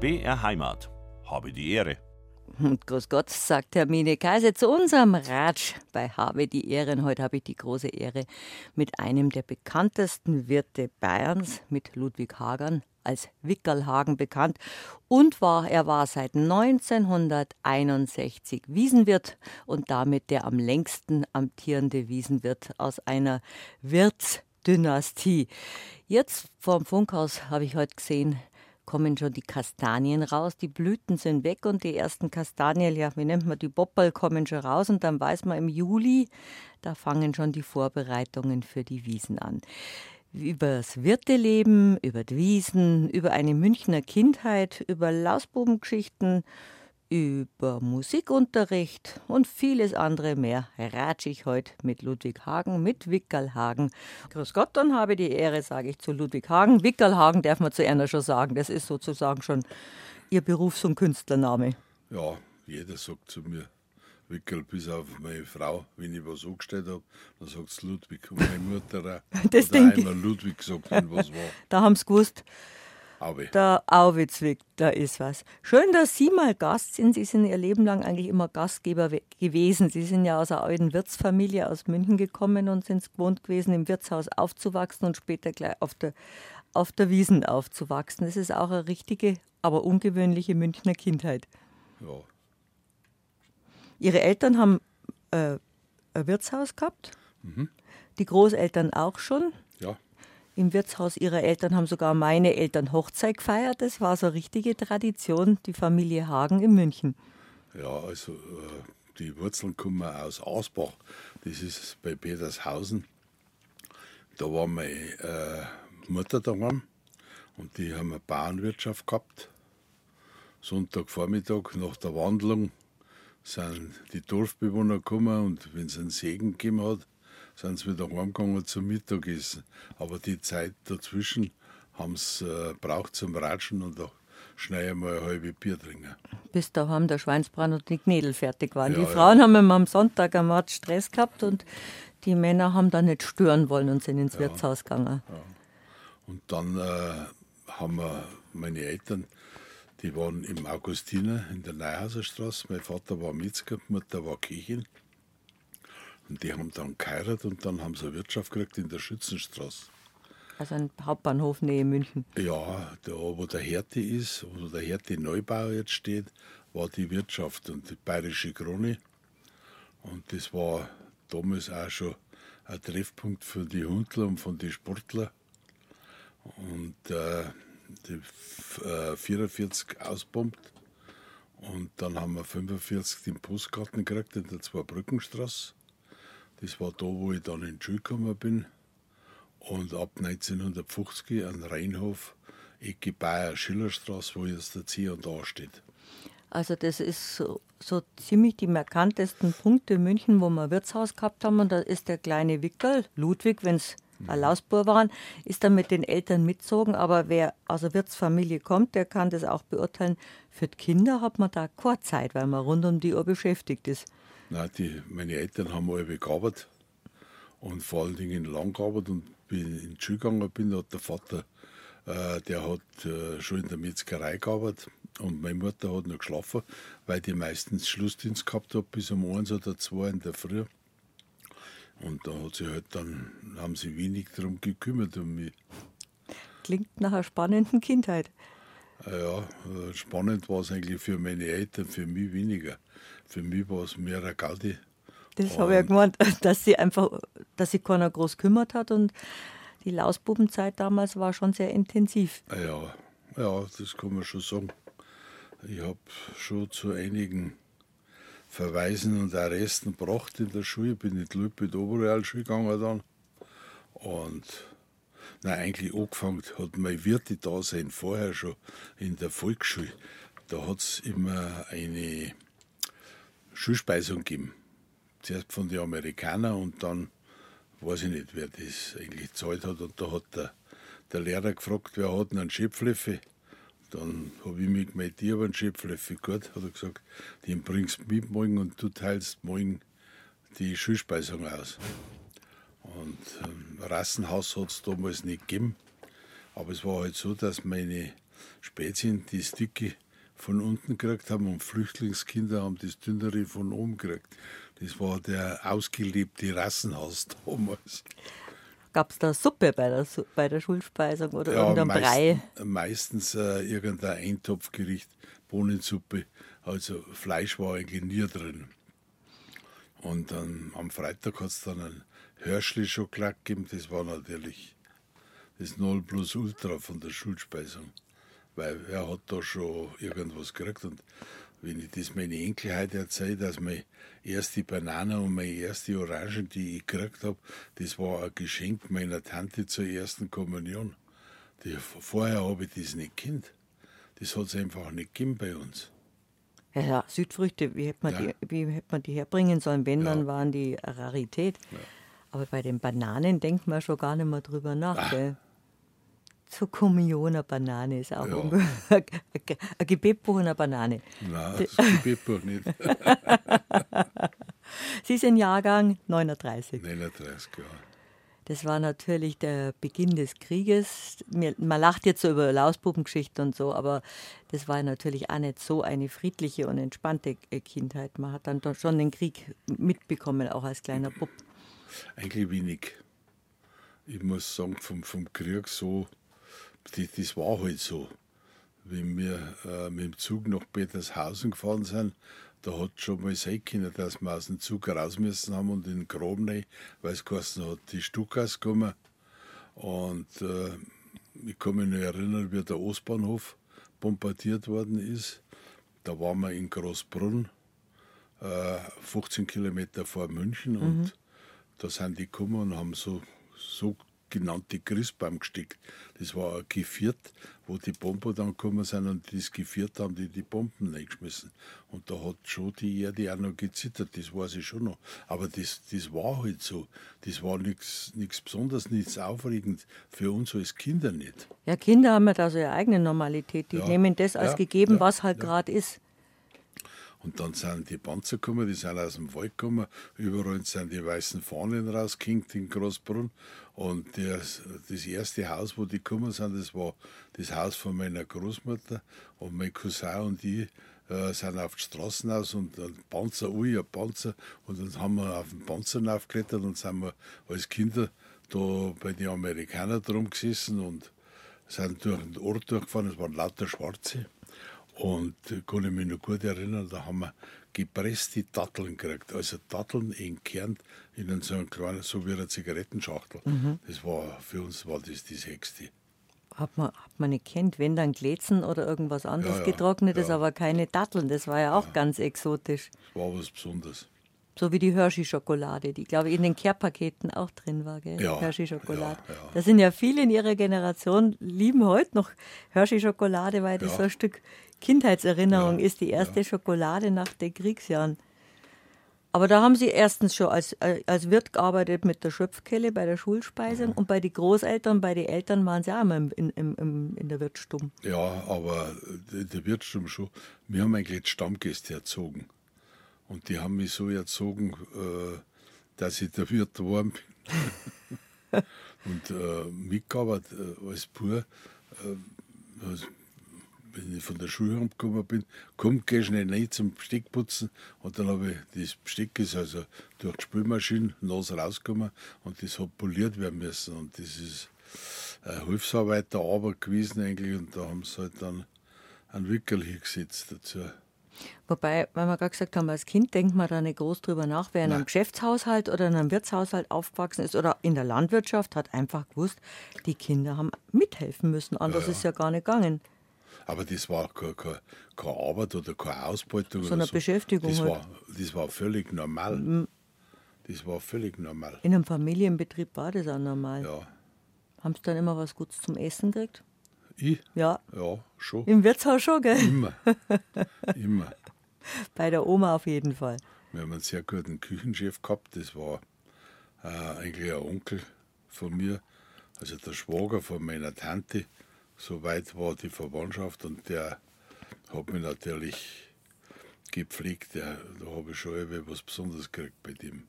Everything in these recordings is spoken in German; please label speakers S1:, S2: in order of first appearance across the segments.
S1: BR Heimat. Habe die Ehre.
S2: Und Grüß Gott, sagt Hermine Kaiser zu unserem Ratsch bei Habe die Ehre. Und heute habe ich die große Ehre, mit einem der bekanntesten Wirte Bayerns, mit Ludwig Hagern, als Wickerlhagen bekannt und war, er war seit 1961 Wiesenwirt und damit der am längsten amtierende Wiesenwirt aus einer Wirtsdynastie. Jetzt vorm Funkhaus habe ich heute gesehen, kommen schon die Kastanien raus, die Blüten sind weg und die ersten Kastanien, ja, wie nennt man die Boppel, kommen schon raus und dann weiß man im Juli, da fangen schon die Vorbereitungen für die Wiesen an. Über das Wirteleben, über die Wiesen, über eine Münchner Kindheit, über Lausbubengeschichten, über Musikunterricht und vieles andere mehr ratsch ich heute mit Ludwig Hagen, mit Wickerlhagen. Grüß Gott, dann habe ich die Ehre, sage ich zu Ludwig Hagen. Wickerlhagen darf man zu einer schon sagen. Das ist sozusagen schon Ihr Berufs- und Künstlername.
S3: Ja, jeder sagt zu mir Wickel, bis auf meine Frau, wenn ich was angestellt habe, dann sagt es Ludwig. Und meine Mutter auch.
S2: Das denke
S3: einmal Ludwig gesagt, wenn was war.
S2: Da haben Sie gewusst,
S3: Aber
S2: der Auwitzwig, da ist was. Schön, dass Sie mal Gast sind. Sie sind Ihr Leben lang eigentlich immer Gastgeber we- gewesen. Sie sind ja aus einer alten Wirtsfamilie aus München gekommen und sind es gewohnt gewesen, im Wirtshaus aufzuwachsen und später gleich auf der, auf der Wiesen aufzuwachsen. Das ist auch eine richtige, aber ungewöhnliche Münchner Kindheit.
S3: ja,
S2: Ihre Eltern haben äh, ein Wirtshaus gehabt, die Großeltern auch schon. Im Wirtshaus ihrer Eltern haben sogar meine Eltern Hochzeit gefeiert. Das war so eine richtige Tradition, die Familie Hagen in München.
S3: ja, also äh, die Wurzeln kommen aus Ausbach. Das ist bei Petershausen. Da war meine äh, Mutter daheim und die haben eine Bauernwirtschaft gehabt. Sonntagvormittag nach der Wandlung sind die Dorfbewohner gekommen und wenn es einen Segen gegeben hat, sind sie wieder heimgegangen zum Mittagessen. Aber die Zeit dazwischen haben sie äh, braucht zum Ratschen und da schnell einmal ein halbes Bier trinken.
S2: Bis daheim der Schweinsbrand und die Knädel fertig waren.
S3: Ja,
S2: die
S3: ja.
S2: Frauen haben immer am Sonntag am Ort Stress gehabt und die Männer haben dann nicht stören wollen und sind ins Wirtshaus gegangen.
S3: Und dann äh, haben wir meine Eltern, die waren im Augustiner in der Neuhauserstraße. Mein Vater war Metzger, Mutter war Köchin. Und die haben dann geheiratet und dann haben sie eine Wirtschaft gekriegt in der Schützenstraße.
S2: Also ein Hauptbahnhof nähe München.
S3: Ja, da wo der Härte ist, wo der Härte Neubau jetzt steht, war die Wirtschaft und die Bayerische Krone. Und das war damals auch schon ein Treffpunkt für die Hundler und von den Sportler. Und äh, die äh, 44 ausbombt. Und dann haben wir 45 den Postgarten gekriegt in der Zweibrückenstraße. Das war da, wo ich dann in die Schule gekommen bin. Und ab 1950 an Rheinhof, Ecke Bayer Schillerstraße, wo jetzt der C und A steht.
S2: Also das ist so, so ziemlich die markantesten Punkte in München, wo wir ein Wirtshaus gehabt haben. Und da ist der kleine Wickel, Ludwig, wenn es ein Lausbur waren, ist dann mit den Eltern mitgezogen. Aber wer aus einer Wirtsfamilie kommt, der kann das auch beurteilen. Für die Kinder hat man da keine Zeit, weil man rund um die Uhr beschäftigt ist.
S3: Nein, die, meine Eltern haben alle gearbeitet und vor allen Dingen lang gearbeitet und bin in die Schule gegangen bin, hat der Vater, äh, der hat äh, schon in der Metzgerei gearbeitet und meine Mutter hat noch geschlafen, weil die meistens Schlussdienst gehabt hat bis um eins oder zwei in der Früh. Und da hat sie halt dann, haben sie wenig darum gekümmert um mich.
S2: Klingt nach einer spannenden Kindheit.
S3: Ja, äh, spannend war es eigentlich für meine Eltern, für mich weniger. Für mich war es mehr eine Gaudi.
S2: Das habe ich ja gemeint, dass sie einfach, dass sich keiner groß kümmert hat und die Lausbubenzeit damals war schon sehr intensiv.
S3: Ja, ja, das kann man schon sagen. Ich habe schon zu einigen Verweisen und Arresten gebracht in der Schule. Ich bin in die Lübbe Oberrealschule gegangen dann. Und nein, eigentlich angefangen hat mein Wirte-Dasein vorher schon in der Volksschule. Da hat es immer eine Schulspeisung gegeben. Zuerst von den Amerikanern und dann weiß ich nicht, wer das eigentlich gezahlt hat. Und da hat der, der Lehrer gefragt, wer hat einen Schöpflöffel? Dann habe ich mich gemeldet, ich habe einen Schöpflöffel. Gut, hat er gesagt, den bringst du mit morgen und du teilst morgen die Schulspeisung aus. Und ähm, Rassenhaus hat es damals nicht gegeben. Aber es war halt so, dass meine Spätzchen die Stücke von unten gekriegt haben und Flüchtlingskinder haben das dünnere von oben gekriegt. Das war der ausgelebte Rassenhaus damals.
S2: Gab es da Suppe bei der, bei der Schulspeisung oder ja, irgendein
S3: meist,
S2: Brei?
S3: Meistens äh, irgendein Eintopfgericht, Bohnensuppe. Also Fleisch war eigentlich nie drin. Und dann am Freitag hat es dann ein Hörschli-Schokolade gegeben. Das war natürlich das Null plus Ultra von der Schulspeisung. Weil er hat da schon irgendwas gekriegt. Und wenn ich das meine Enkel heute erzähle, dass meine erste Banane und meine erste Orange, die ich gekriegt habe, das war ein Geschenk meiner Tante zur ersten Kommunion. Die, vorher habe ich das nicht kennt. Das hat es einfach nicht gegeben bei uns.
S2: Ja, ja Südfrüchte, wie hätte man, ja. die, wie hätte man die herbringen sollen? Wenn, ja. dann waren die Rarität. Aber bei den Bananen denkt man schon gar nicht mehr drüber nach. Gell? Zur Kommunion eine Banane ist auch ja. ein, ein Gebetbuch und eine Banane.
S3: Nein, das Gebetbuch nicht.
S2: Sie sind Jahrgang 39.
S3: 39, ja.
S2: Das war natürlich der Beginn des Krieges. Man lacht jetzt so über Lausbubengeschichten und so, aber das war natürlich auch nicht so eine friedliche und entspannte Kindheit. Man hat dann schon den Krieg mitbekommen, auch als kleiner Bub.
S3: Eigentlich wenig. Ich muss sagen, vom, vom Krieg so, das, das war halt so. Wenn wir äh, mit dem Zug nach Petershausen gefahren sind, da hat schon mal sein können, dass wir aus dem Zug raus müssen haben und in den Graben rein, weil es geheißen hat, die Stuckhaus kommen. Und äh, ich kann mich noch erinnern, wie der Ostbahnhof bombardiert worden ist. Da waren wir in Großbrunn, äh, 15 Kilometer vor München. Mhm. Und da sind die gekommen und haben so, so genannte Christbaum gesteckt. Das war ein Geviert, wo die Bomber dann gekommen sind und das Geviert haben die die Bomben reingeschmissen. Und da hat schon die Erde auch noch gezittert, das weiß ich schon noch. Aber das, das war halt so. Das war nichts Besonderes, nichts Aufregendes. Für uns als Kinder nicht.
S2: Ja, Kinder haben ja da so ihre eigene Normalität. Die ja, nehmen das als ja, gegeben, ja, was halt gerade ist.
S3: Und dann sind die Panzer gekommen, die sind aus dem Wald gekommen, überall sind die weißen Fahnen rausgehinkt in Großbrunn. Und das, das erste Haus, wo die gekommen sind, das war das Haus von meiner Großmutter. Und mein Cousin und ich äh, sind auf die Straßen aus und ein Panzer, ui, ein Panzer. Und dann haben wir auf den Panzer aufgeklettert und sind wir als Kinder da bei den Amerikanern drum gesessen und sind durch den Ort durchgefahren. Es waren lauter Schwarze. Und kann ich mich noch gut erinnern, da haben wir gepresste Datteln gekriegt. Also Datteln entkernt in so einem kleinen, so wie eine Zigarettenschachtel. Mhm. Das war, für uns war das das Höchste.
S2: Hat man, hat man nicht kennt, wenn dann Glätzen oder irgendwas anderes ja, ja, getrocknetes, ja. aber keine Datteln. Das war ja auch ganz exotisch.
S3: Das war was Besonderes.
S2: So wie die Hershey-Schokolade, die, glaube ich, in den Care-Paketen auch drin war, gell? Ja, Hershey-Schokolade. Ja, ja. Da sind ja viele in ihrer Generation, lieben heute noch Hershey-Schokolade, weil das so ein Stück Kindheitserinnerung ist, die erste Schokolade nach den Kriegsjahren. Aber da haben Sie erstens schon als, als Wirt gearbeitet mit der Schöpfkelle bei der Schulspeisung und bei den Großeltern, bei den Eltern waren Sie auch immer in, in, in, in der Wirtsstube.
S3: Ja, aber der Wirtsstube schon. Wir haben eigentlich Stammgäste erzogen. Und die haben mich so erzogen, äh, dass ich der Wirt warm bin. und äh, mitgearbeitet äh, als Bub. Äh, wenn ich von der Schule heimgekommen bin, komm, geh schnell rein zum Besteckputzen. Und dann habe ich das Besteck ist also durch die Spülmaschine nass rausgekommen und das hat poliert werden müssen. Und das ist eine Hilfsarbeiterarbeit gewesen eigentlich. Und da haben sie halt dann einen Wickel hingesetzt dazu.
S2: Wobei, weil wir gerade gesagt haben, als Kind denkt man da nicht groß drüber nach, wer in einem Geschäftshaushalt oder in einem Wirtshaushalt aufgewachsen ist oder in der Landwirtschaft, hat einfach gewusst, die Kinder haben mithelfen müssen. Anders ja, ja. ist ja gar nicht gegangen.
S3: Aber das war keine, keine, keine Arbeit oder keine Ausbeutung.
S2: So eine so. Beschäftigung.
S3: Das, halt. war, das war völlig normal. Mhm. Das war völlig normal.
S2: In einem Familienbetrieb war das auch normal.
S3: Ja.
S2: Haben Sie dann immer was Gutes zum Essen gekriegt?
S3: Ich?
S2: Ja.
S3: Ja, schon.
S2: Im Wirtshaus schon, gell?
S3: Immer. Immer.
S2: Bei der Oma auf jeden Fall.
S3: Wir haben einen sehr guten Küchenchef gehabt. Das war äh, eigentlich ein Onkel von mir, also der Schwager von meiner Tante. So weit war die Verwandtschaft und der hat mich natürlich gepflegt. Der, da habe ich schon etwas Besonderes gekriegt bei dem.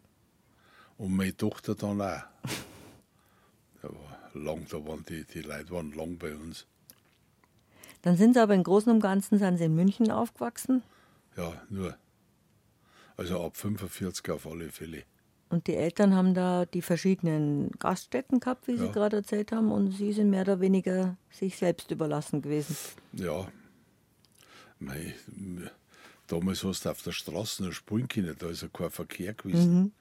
S3: Und meine Tochter dann auch. Da war lang, da waren die, die Leute waren lang bei uns.
S2: Dann sind Sie aber im Großen und Ganzen sind Sie in München aufgewachsen?
S3: Ja, nur. Also ab 45 auf alle Fälle.
S2: Und die Eltern haben da die verschiedenen Gaststätten gehabt, wie Sie
S3: Ja.
S2: gerade erzählt haben, und Sie sind mehr oder weniger sich selbst überlassen gewesen.
S3: Ja. Mei, damals hast du auf der Straße noch spielen können, da ist ja kein Verkehr gewesen.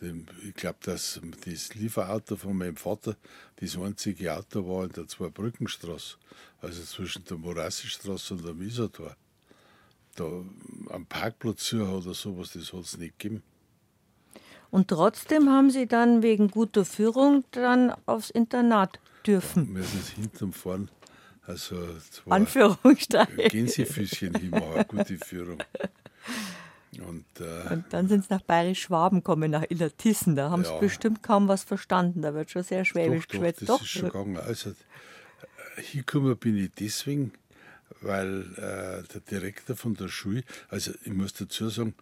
S3: Dem- Ich glaube, dass das Lieferauto von meinem Vater das einzige Auto war in der Zweibrückenstraße, also zwischen der Morassi-Straße und der Misertor. Da am Parkplatz zu oder sowas, das hat es nicht gegeben.
S2: Und trotzdem haben Sie dann wegen guter Führung dann aufs Internat dürfen.
S3: Wir sind hinterm Fahren, also zwei
S2: Anführungsstriche.
S3: Gänsefüßchen hinmachen, gute Führung. Und äh,
S2: Und dann sind Sie nach Bayerisch-Schwaben gekommen, nach Illertissen. Da haben Sie
S3: Ja.
S2: bestimmt kaum was verstanden. Da wird schon sehr schwäbisch
S3: Doch, doch,
S2: geschwätzt.
S3: das ist schon gegangen. Also, äh, hingekommen bin ich deswegen, weil äh, der Direktor von der Schule, also ich muss dazu sagen,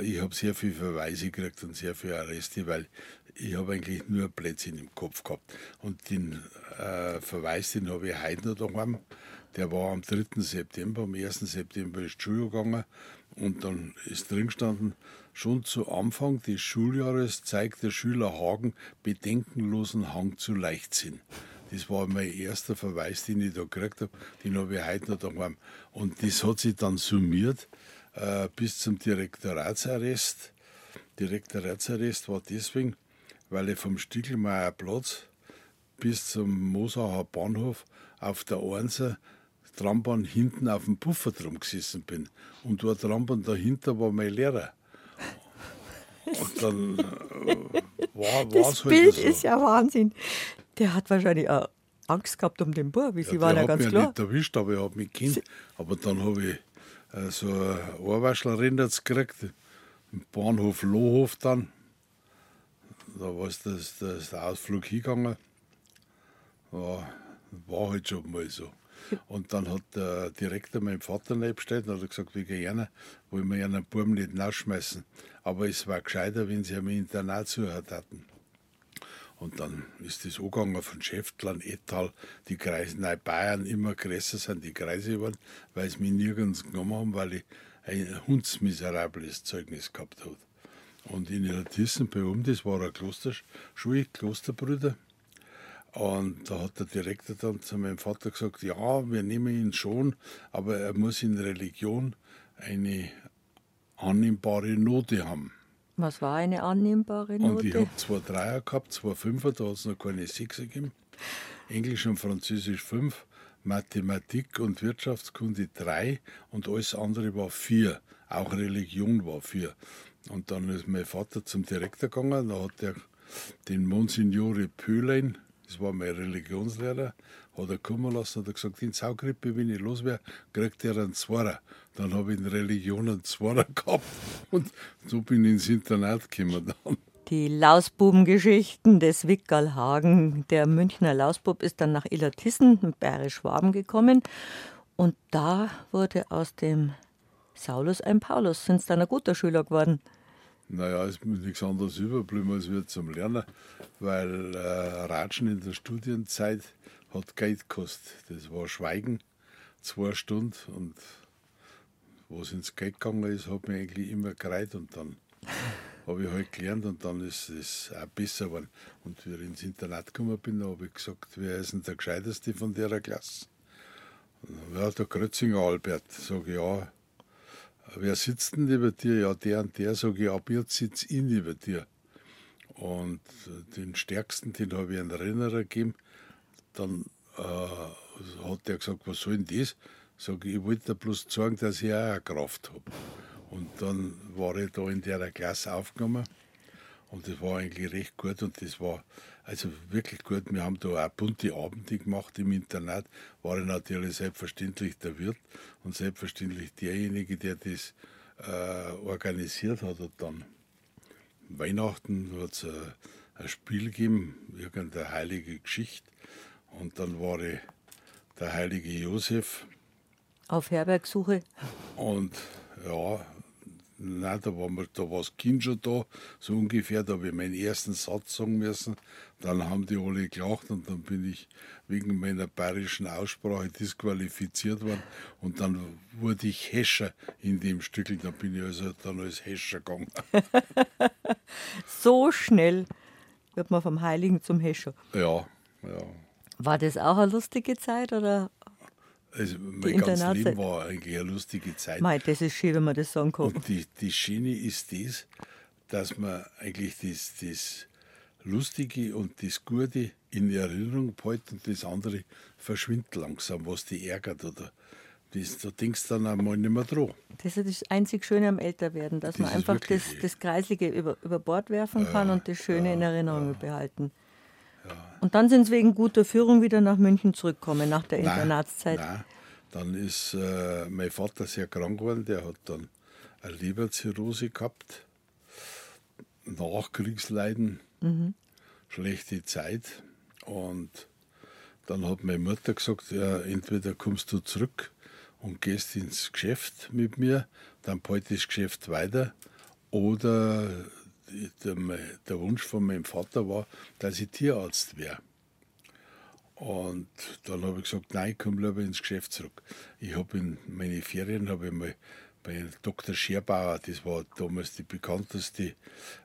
S3: ich habe sehr viel Verweise gekriegt und sehr viele Arreste, weil ich habe eigentlich nur Plätzchen im Kopf gehabt. Und den äh, Verweis, den habe ich heute noch daheim. Der war am 3. September, am 1. September ist die Schule gegangen und dann ist drin gestanden, schon zu Anfang des Schuljahres zeigt der Schüler Hagen bedenkenlosen Hang zu Leichtsinn. Das war mein erster Verweis, den ich da gekriegt habe. Den habe ich heute noch daheim. Und das hat sich dann summiert bis zum Direktoratsarrest. Direktoratsarrest war deswegen, weil ich vom Stiegelmeier Platz bis zum Mosacher Bahnhof auf der Einser Trambahn hinten auf dem Puffer drum gesessen bin. Und dort Trambahn dahinter war mein Lehrer. Und dann äh, war
S2: Das
S3: es
S2: Bild
S3: halt so.
S2: ist ja Wahnsinn. Der hat wahrscheinlich auch Angst gehabt um den Bub. Sie
S3: Ja,
S2: waren
S3: der
S2: ja ganz
S3: mich
S2: klar.
S3: nicht erwischt, aber ich habe mich kennt. Aber dann habe ich äh, so ein Ohrwaschlerin jetzt gekriegt, im Bahnhof Lohhof dann. Da war es das, das der Ausflug hingegangen. Ja, war halt schon mal so. Und dann hat der Direktor meinen Vater nebengestellt und hat gesagt, wie gerne, wollen wir einen Buben nicht rausschmeißen. Aber es war gescheiter, wenn sie am Internat zuhört hatten. Und dann ist das angegangen von Schäftlern, Ettal, die Kreise, nein, Bayern immer größer sind die Kreise geworden, weil sie mich nirgends genommen haben, weil ich ein hundsmiserables Zeugnis gehabt habe. Und in Illertissen bei um, das war eine Klosterschule, Klosterbrüder. Und da hat der Direktor dann zu meinem Vater gesagt, ja, wir nehmen ihn schon, aber er muss in Religion eine annehmbare Note haben.
S2: Was war eine annehmbare
S3: Und ich
S2: Note?
S3: habe zwei Dreier gehabt, zwei Fünfer, da hat es noch keine Sechser gegeben. Englisch und Französisch fünf, Mathematik und Wirtschaftskunde drei und alles andere war vier. Auch Religion war vier. Und dann ist mein Vater zum Direktor gegangen, da hat er den Monsignore Pöhlein, das war mein Religionslehrer, hat er kommen lassen und hat gesagt, in Saugrippe, wenn ich los wäre, kriegt er einen Zwarer. Dann habe ich in Religion einen Zwarer gehabt und so bin ich ins Internat gekommen dann.
S2: Die Lausbubengeschichten des Wickerl Hagen. Der Münchner Lausbub ist dann nach Illertissen, Bayerisch-Schwaben gekommen. Und da wurde aus dem Saulus ein Paulus. Sind Sie dann ein guter Schüler geworden?
S3: Naja, es ist mir nichts anderes überblieben als wir zum Lernen, weil äh, Ratschen in der Studienzeit hat Geld gekostet. Das war Schweigen, zwei Stunden und wo es ins Geld gegangen ist, hat mir eigentlich immer gereiht und dann habe ich halt gelernt und dann ist es auch besser geworden. Und wie ich ins Internat gekommen bin, habe ich gesagt, wer ist denn der Gescheiteste von der Klasse? Und dann, Ja, der Grötzinger Albert. Sage ich, ja, wer sitzt denn neben dir? Ja, der und der, sage ich, ab jetzt sitzt ich neben dir. Und äh, den stärksten, den habe ich einen Rennerer gegeben. Dann äh, hat der gesagt, was soll denn das? Sage ich, ich wollte bloß zeigen, dass ich auch eine Kraft habe. Und dann war ich da in der Klasse aufgenommen. Und das war eigentlich recht gut und das war also wirklich gut. Wir haben da auch bunte Abende gemacht im Internat. War ich natürlich selbstverständlich der Wirt und selbstverständlich derjenige, der das äh, organisiert hat. Und dann Weihnachten hat es ein, ein Spiel gegeben, irgendeine heilige Geschichte. Und dann war ich der heilige Josef.
S2: Auf Herbergsuche?
S3: Und ja, Nein, da war, da war das Kind schon da, so ungefähr. Da habe ich meinen ersten Satz sagen müssen. Dann haben die alle gelacht und dann bin ich wegen meiner bayerischen Aussprache disqualifiziert worden. Und dann wurde ich Hescher in dem Stückel. Da bin ich also dann als Hescher gegangen.
S2: so schnell wird man vom Heiligen zum Hescher.
S3: Ja, ja.
S2: War das auch eine lustige Zeit oder
S3: also mein ganzes Leben war eigentlich eine lustige Zeit.
S2: Mei, das ist schön, wenn man das sagen kann.
S3: Und die, die Schiene ist das, dass man eigentlich das, das Lustige und das Gute in Erinnerung behält und das andere verschwindet langsam, was die ärgert oder das, da denkst du dann einmal nicht mehr dran.
S2: Das ist das einzig Schöne am Älterwerden, dass das man einfach das, das Kreislige über, über Bord werfen kann ja, und das Schöne ja, in Erinnerung ja. behalten. Und dann sind sie wegen guter Führung wieder nach München zurückgekommen, nach der nein, Internatszeit.
S3: Nein. Dann ist äh, mein Vater sehr krank geworden, der hat dann eine Leberzirrhose gehabt, Nachkriegsleiden, mhm. schlechte Zeit. Und dann hat meine Mutter gesagt, ja, entweder kommst du zurück und gehst ins Geschäft mit mir, dann behalte das Geschäft weiter, oder der, Wunsch von meinem Vater war, dass ich Tierarzt wäre. Und dann habe ich gesagt, nein, ich komme lieber ins Geschäft zurück. Ich habe in meine Ferien habe ich mal bei Dr. Scherbauer, das war damals die bekannteste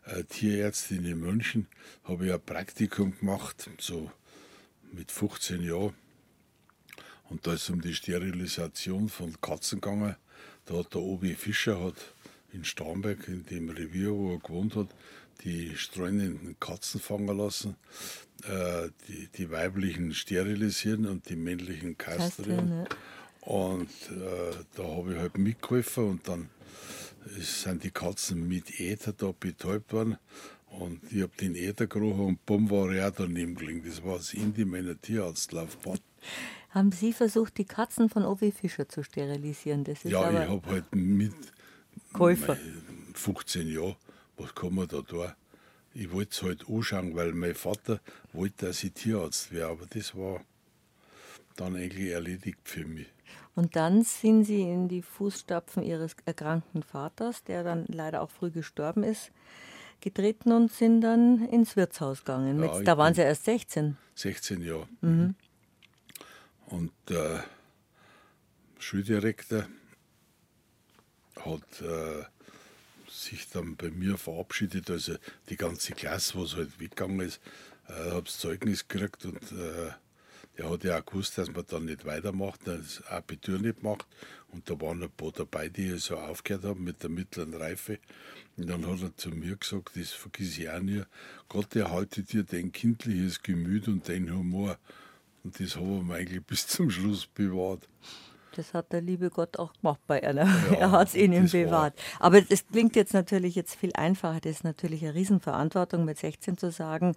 S3: äh, Tierärztin in München, habe ich ein Praktikum gemacht, so mit 15 Jahren. Und da ist es um die Sterilisation von Katzen gegangen. Da hat der Obi Fischer hat in Starnberg, in dem Revier, wo er gewohnt hat, die streunenden Katzen fangen lassen, äh, die, die weiblichen sterilisieren und die männlichen kastrieren. Und äh, da habe ich halt mitgeholfen und dann sind die Katzen mit Äther da betäubt worden. Und ich habe den Äther gerochen und bumm war er auch daneben gelegen. Das war das Ende meiner Tierarztlaufbahn.
S2: Haben Sie versucht, die Katzen von Ovi Fischer zu sterilisieren?
S3: Das ist ja, ich habe halt mit
S2: Käufer.
S3: 15 Jahre, was kann man da tun? Ich wollte es halt anschauen, weil mein Vater wollte, dass ich Tierarzt wäre, aber das war dann eigentlich erledigt für mich.
S2: Und dann sind Sie in die Fußstapfen Ihres erkrankten Vaters, der dann leider auch früh gestorben ist, getreten und sind dann ins Wirtshaus gegangen. Ja, Mit, da waren Sie erst 16.
S3: 16 Jahre. Mhm. Und der Schuldirektor hat äh, sich dann bei mir verabschiedet, also die ganze Klasse, was halt weggegangen ist, äh, habe das Zeugnis gekriegt und äh, der hat ja auch gewusst, dass man dann nicht weitermacht, das Abitur nicht macht. Und da waren ein paar dabei, die so aufgehört haben mit der mittleren Reife. Und dann hat er zu mir gesagt, das vergiss ich auch nie, Gott erhalte dir dein kindliches Gemüt und dein Humor. Und das haben wir eigentlich bis zum Schluss bewahrt.
S2: Das hat der liebe Gott auch gemacht bei einer. Ja, er hat es ihnen bewahrt. War. Aber das klingt jetzt natürlich jetzt viel einfacher. Das ist natürlich eine Riesenverantwortung, mit 16 zu sagen,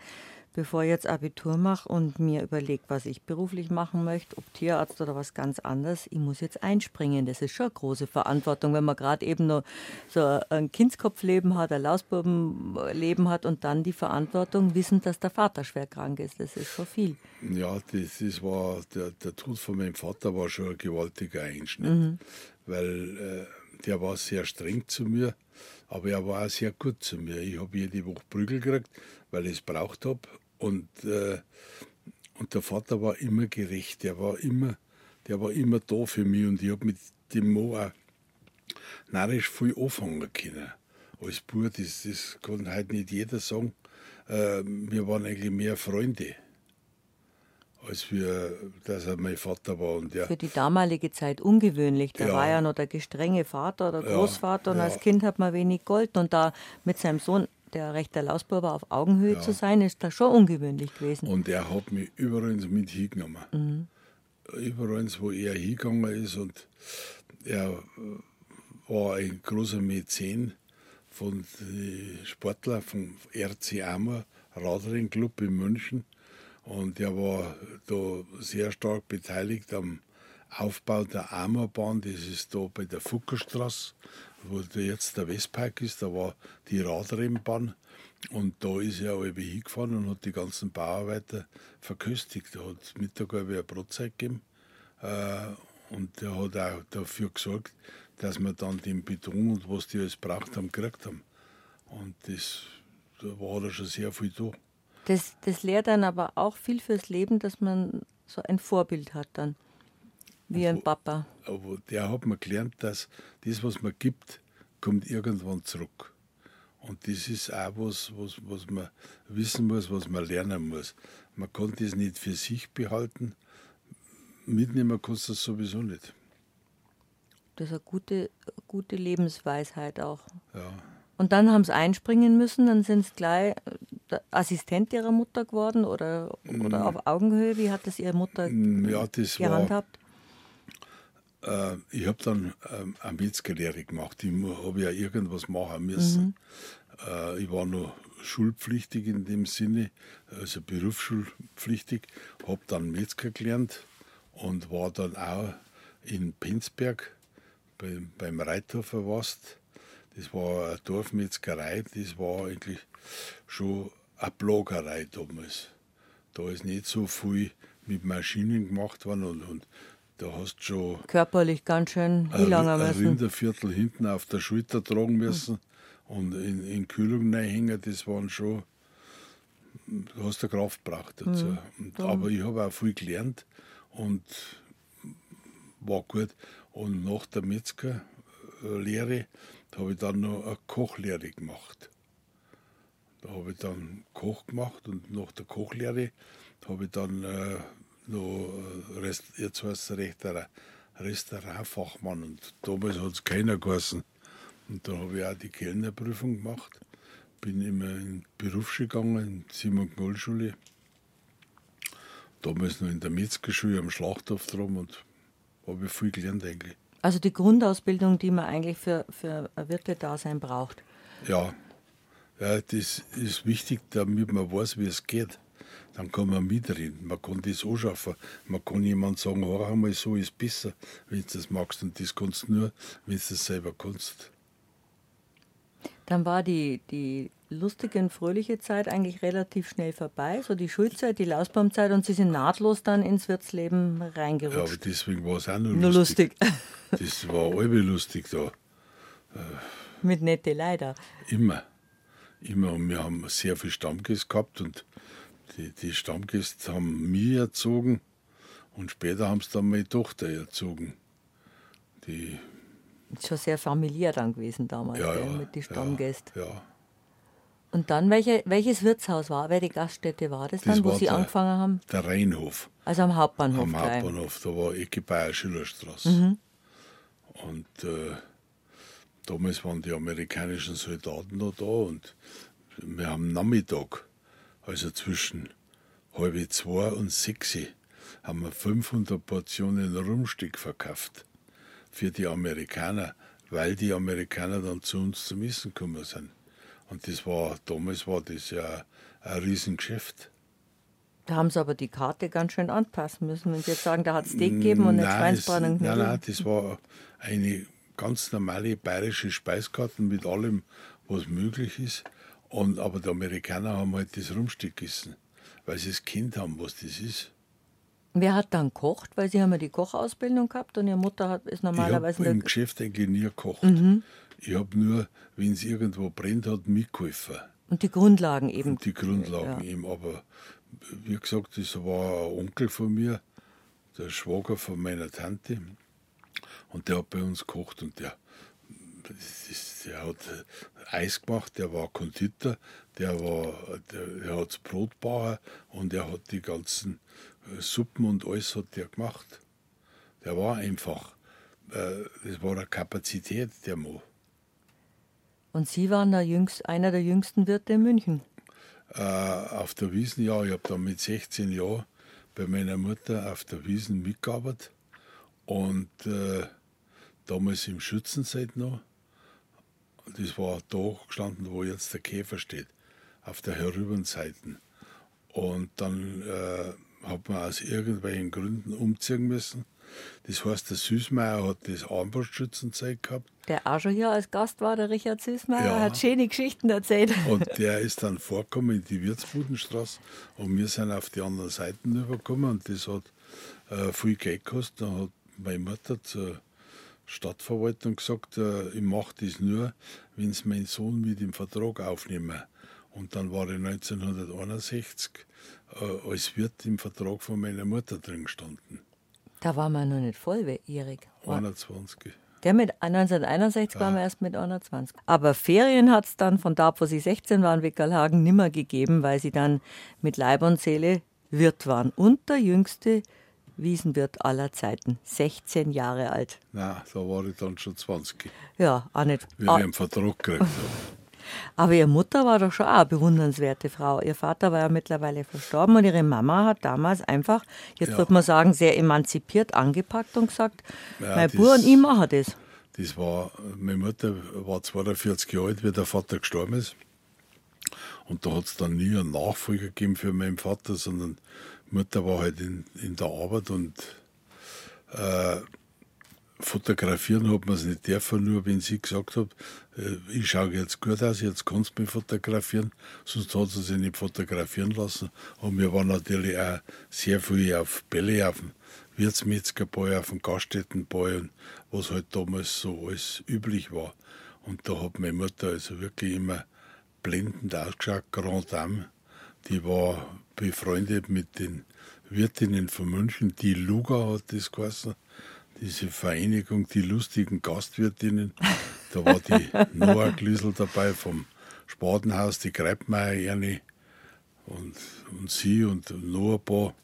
S2: bevor ich jetzt Abitur mache und mir überlege, was ich beruflich machen möchte, ob Tierarzt oder was ganz anderes, ich muss jetzt einspringen. Das ist schon eine große Verantwortung, wenn man gerade eben noch so ein Kindskopfleben hat, ein Lausbubenleben hat und dann die Verantwortung wissen, dass der Vater schwer krank ist. Das ist schon viel.
S3: Ja, das, das war, der, der Tod von meinem Vater war schon ein gewaltiger Einschnitt, mhm. weil äh, der war sehr streng zu mir, aber er war auch sehr gut zu mir. Ich habe jede Woche Prügel gekriegt, weil ich es braucht habe und, äh, und der Vater war immer gerecht, der war immer, der war immer da für mich und ich habe mit dem Mo auch narrisch viel anfangen können. Als Bub, das, das kann heute nicht jeder sagen. Äh, wir waren eigentlich mehr Freunde als wir, dass er mein Vater war. Und
S2: der, Für die damalige Zeit ungewöhnlich. Da ja, war ja noch der gestrenge Vater oder Großvater ja, und als Kind hat man wenig Gold. Und da mit seinem Sohn der rechte Lausbauer war, auf Augenhöhe ja. zu sein, ist da schon ungewöhnlich gewesen.
S3: Und er hat mich überall mit hingenommen. Mhm. Überall, wo er hingegangen ist. Und er war ein großer Mäzen von den Sportlern vom RC Ammer, Radring Club in München. Und er war da sehr stark beteiligt am Aufbau der Amerbahn. Das ist da bei der Fuckerstraße wo jetzt der Westpark ist, da war die Radrennbahn und da ist er aber hingefahren und hat die ganzen Bauarbeiter verköstigt. Da hat Mittag ein Brotzeit gegeben äh, und er hat auch dafür gesorgt, dass wir dann den Beton und was die alles braucht haben, gekriegt haben. Und das, da war da schon sehr viel da.
S2: Das, das lehrt dann aber auch viel fürs Leben, dass man so ein Vorbild hat dann, wie ein Papa.
S3: Aber der hat mir gelernt, dass das, was man gibt, kommt irgendwann zurück. Und das ist auch was, was, was man wissen muss, was man lernen muss. Man kann das nicht für sich behalten. Mitnehmen kannst du das sowieso nicht.
S2: Das ist eine gute, gute Lebensweisheit auch.
S3: Ja.
S2: Und dann haben sie einspringen müssen, dann sind sie gleich der Assistent ihrer Mutter geworden oder, oder auf Augenhöhe. Wie hat das ihre Mutter
S3: Mm, Ja, das war,
S2: gehandhabt?
S3: Äh, ich habe dann ähm, eine Metzgerlehre gemacht. Ich habe ja irgendwas machen müssen. Äh, ich war noch schulpflichtig in dem Sinne, also berufsschulpflichtig, habe dann Metzger gelernt und war dann auch in Penzberg beim, beim Reithofer Wast. Das war eine Dorfmetzgerei, das war eigentlich schon eine Plagerei damals. Da ist nicht so viel mit Maschinen gemacht worden und, und da hast du schon
S2: Körperlich ganz schön
S3: ein,
S2: hinlangen
S3: ein
S2: müssen.
S3: Rinderviertel hinten auf der Schulter tragen müssen und in, in Kühlung reinhängen, das waren schon, du hast eine Kraft gebraucht dazu. Und, aber ich habe auch viel gelernt und war gut. Und nach der Metzgerlehre habe ich dann noch eine Kochlehre gemacht. Da habe ich dann Koch gemacht und nach der Kochlehre habe ich dann äh, noch, äh, Rest, jetzt heißt es recht, ein Restaurantfachmann und damals hat es keiner geheißen. Und da habe ich auch die Kellnerprüfung gemacht. Bin immer in die Berufsschule gegangen, in die Simon-Knoll-Schule. Damals noch in der Metzgerschule am Schlachthof drum und habe ich viel gelernt eigentlich.
S2: Also die Grundausbildung, die man eigentlich für, für ein Wirte-Dasein braucht.
S3: Ja, ja, das ist wichtig, damit man weiß, wie es geht. Dann kann man mitreden. Man kann das anschaffen. Man kann jemand sagen, hör einmal, so ist besser, wenn du das magst. Und das kannst du nur, wenn du das selber kannst.
S2: Dann war die, die lustige und fröhliche Zeit eigentlich relativ schnell vorbei, so die Schulzeit, die Lausbaumzeit und Sie sind nahtlos dann ins Wirtsleben
S3: Ja, aber
S2: reingerutscht.
S3: deswegen war es auch noch
S2: Nur
S3: lustig.
S2: lustig.
S3: Das war alle lustig da.
S2: Mit nette Leider.
S3: Immer. Immer. Und wir haben sehr viel Stammgäste gehabt und die, die Stammgäste haben mich erzogen und später haben sie dann meine Tochter erzogen. Die,
S2: Ist schon sehr familiär dann gewesen damals,
S3: ja,
S2: gell,
S3: ja,
S2: mit den
S3: ja,
S2: Stammgästen.
S3: Ja,
S2: Und dann, welche, welches Wirtshaus war, welche Gaststätte war das dann,
S3: Das
S2: wo
S3: war
S2: Sie
S3: der-
S2: angefangen haben?
S3: der Rheinhof
S2: Also am Hauptbahnhof
S3: am
S2: gleich.
S3: Hauptbahnhof, da war Ecke Bayer Schillerstraße.
S2: Mhm.
S3: Und äh, damals waren die amerikanischen Soldaten noch da und wir haben Nachmittag, also zwischen halb zwei und sechs, haben wir 500 Portionen Rumsteak verkauft für die Amerikaner, weil die Amerikaner dann zu uns zum Essen gekommen sind. Und das war, damals war das ja ein Riesengeschäft.
S2: Da haben Sie aber die Karte ganz schön anpassen müssen. Wenn Sie jetzt sagen, da hat es Steak gegeben und
S3: es-
S2: Schweinsbraten und
S3: Nein, nein, das war eine ganz normale bayerische Speiskarte mit allem, was möglich ist. Und, aber die Amerikaner haben halt das Rumstück gegessen, weil sie das Kind haben, was das ist.
S2: Wer hat dann gekocht? Weil Sie haben ja die Kochausbildung gehabt und Ihre Mutter hat, ist
S3: Ich habe
S2: normalerweise
S3: im Geschäft eigentlich nie gekocht.
S2: Mhm.
S3: Ich habe nur, wenn es irgendwo brennt hat, mitgeholfen.
S2: und die Grundlagen eben.
S3: Und die Grundlagen
S2: Ja.
S3: eben. Aber wie gesagt, das war ein Onkel von mir, der Schwager von meiner Tante. Und der hat bei uns gekocht und der, ist, der hat Eis gemacht, der war Konditor, der, war, der, der hat das Brot gebaut und er hat die ganzen äh, Suppen und alles hat der gemacht. Der war einfach, äh, das war eine Kapazität, der Mann.
S2: Und Sie waren der jüngst, einer der jüngsten Wirte in München.
S3: Äh, auf der Wiesen, ja, ich habe dann mit 16 Jahren bei meiner Mutter auf der Wiesen mitgearbeitet. Und äh, damals im Schützenzeit noch. Das war da gestanden, wo jetzt der Käfer steht, auf der Herübenseiten. Und dann äh, hat man aus irgendwelchen Gründen umziehen müssen. Das heißt, der Süßmeier hat das Armbrustschützenzeit gehabt.
S2: Der auch schon hier als Gast war, der Richard Süßmeier,
S3: Ja.
S2: hat schöne Geschichten erzählt.
S3: Und der ist dann vorgekommen in die Wirtsbudenstraße und wir sind auf die anderen Seiten übergekommen und das hat äh, viel Geld gekostet. Dann hat meine Mutter zur Stadtverwaltung gesagt, äh, ich mache das nur, wenn es mein Sohn mit im Vertrag aufnehmen. Und dann war ich 1961 äh, als Wirt im Vertrag von meiner Mutter drin gestanden.
S2: Da war man noch nicht volljährig.
S3: 21.
S2: Der mit 1961 waren wir erst mit 21. Aber Ferien hat es dann von da, wo sie 16 waren, Wickerlhagen, nimmer gegeben, weil sie dann mit Leib und Seele Wirt waren. Und der jüngste Wiesenwirt aller Zeiten, 16 Jahre alt.
S3: Nein, da war ich dann schon 20.
S2: Ja, auch nicht.
S3: Wie
S2: ah,
S3: ich einen Vertrag gekriegt habe.
S2: aber ihre Mutter war doch schon auch eine bewundernswerte Frau. Ihr Vater war ja mittlerweile verstorben und ihre Mama hat damals einfach, jetzt
S3: Ja.
S2: würde man sagen, sehr emanzipiert angepackt und gesagt,
S3: Ja,
S2: mein Bub und ich machen das.
S3: Das war, meine Mutter war 42 Jahre alt, wie der Vater gestorben ist. Und da hat es dann nie einen Nachfolger gegeben für meinen Vater, sondern Mutter war halt in, in der Arbeit und äh, fotografieren hat man es nicht dürfen, nur wenn sie gesagt hat, äh, ich schaue jetzt gut aus, jetzt kannst du mich fotografieren, sonst hat sie sich nicht fotografieren lassen. Und wir waren natürlich auch sehr viel auf Bälle, auf dem Wirtsmetzgerball, auf dem Gaststättenball und was halt damals so alles üblich war. Und da hat meine Mutter also wirklich immer blendend ausgeschaut, Grand Dame. Die war befreundet mit den Wirtinnen von München, die Luga hat das geheißen, diese Vereinigung, die lustigen Gastwirtinnen. Da war die Noah Glüssel dabei vom Spatenhaus, die Greibmeier Ernie und, und sie und noch ein paar,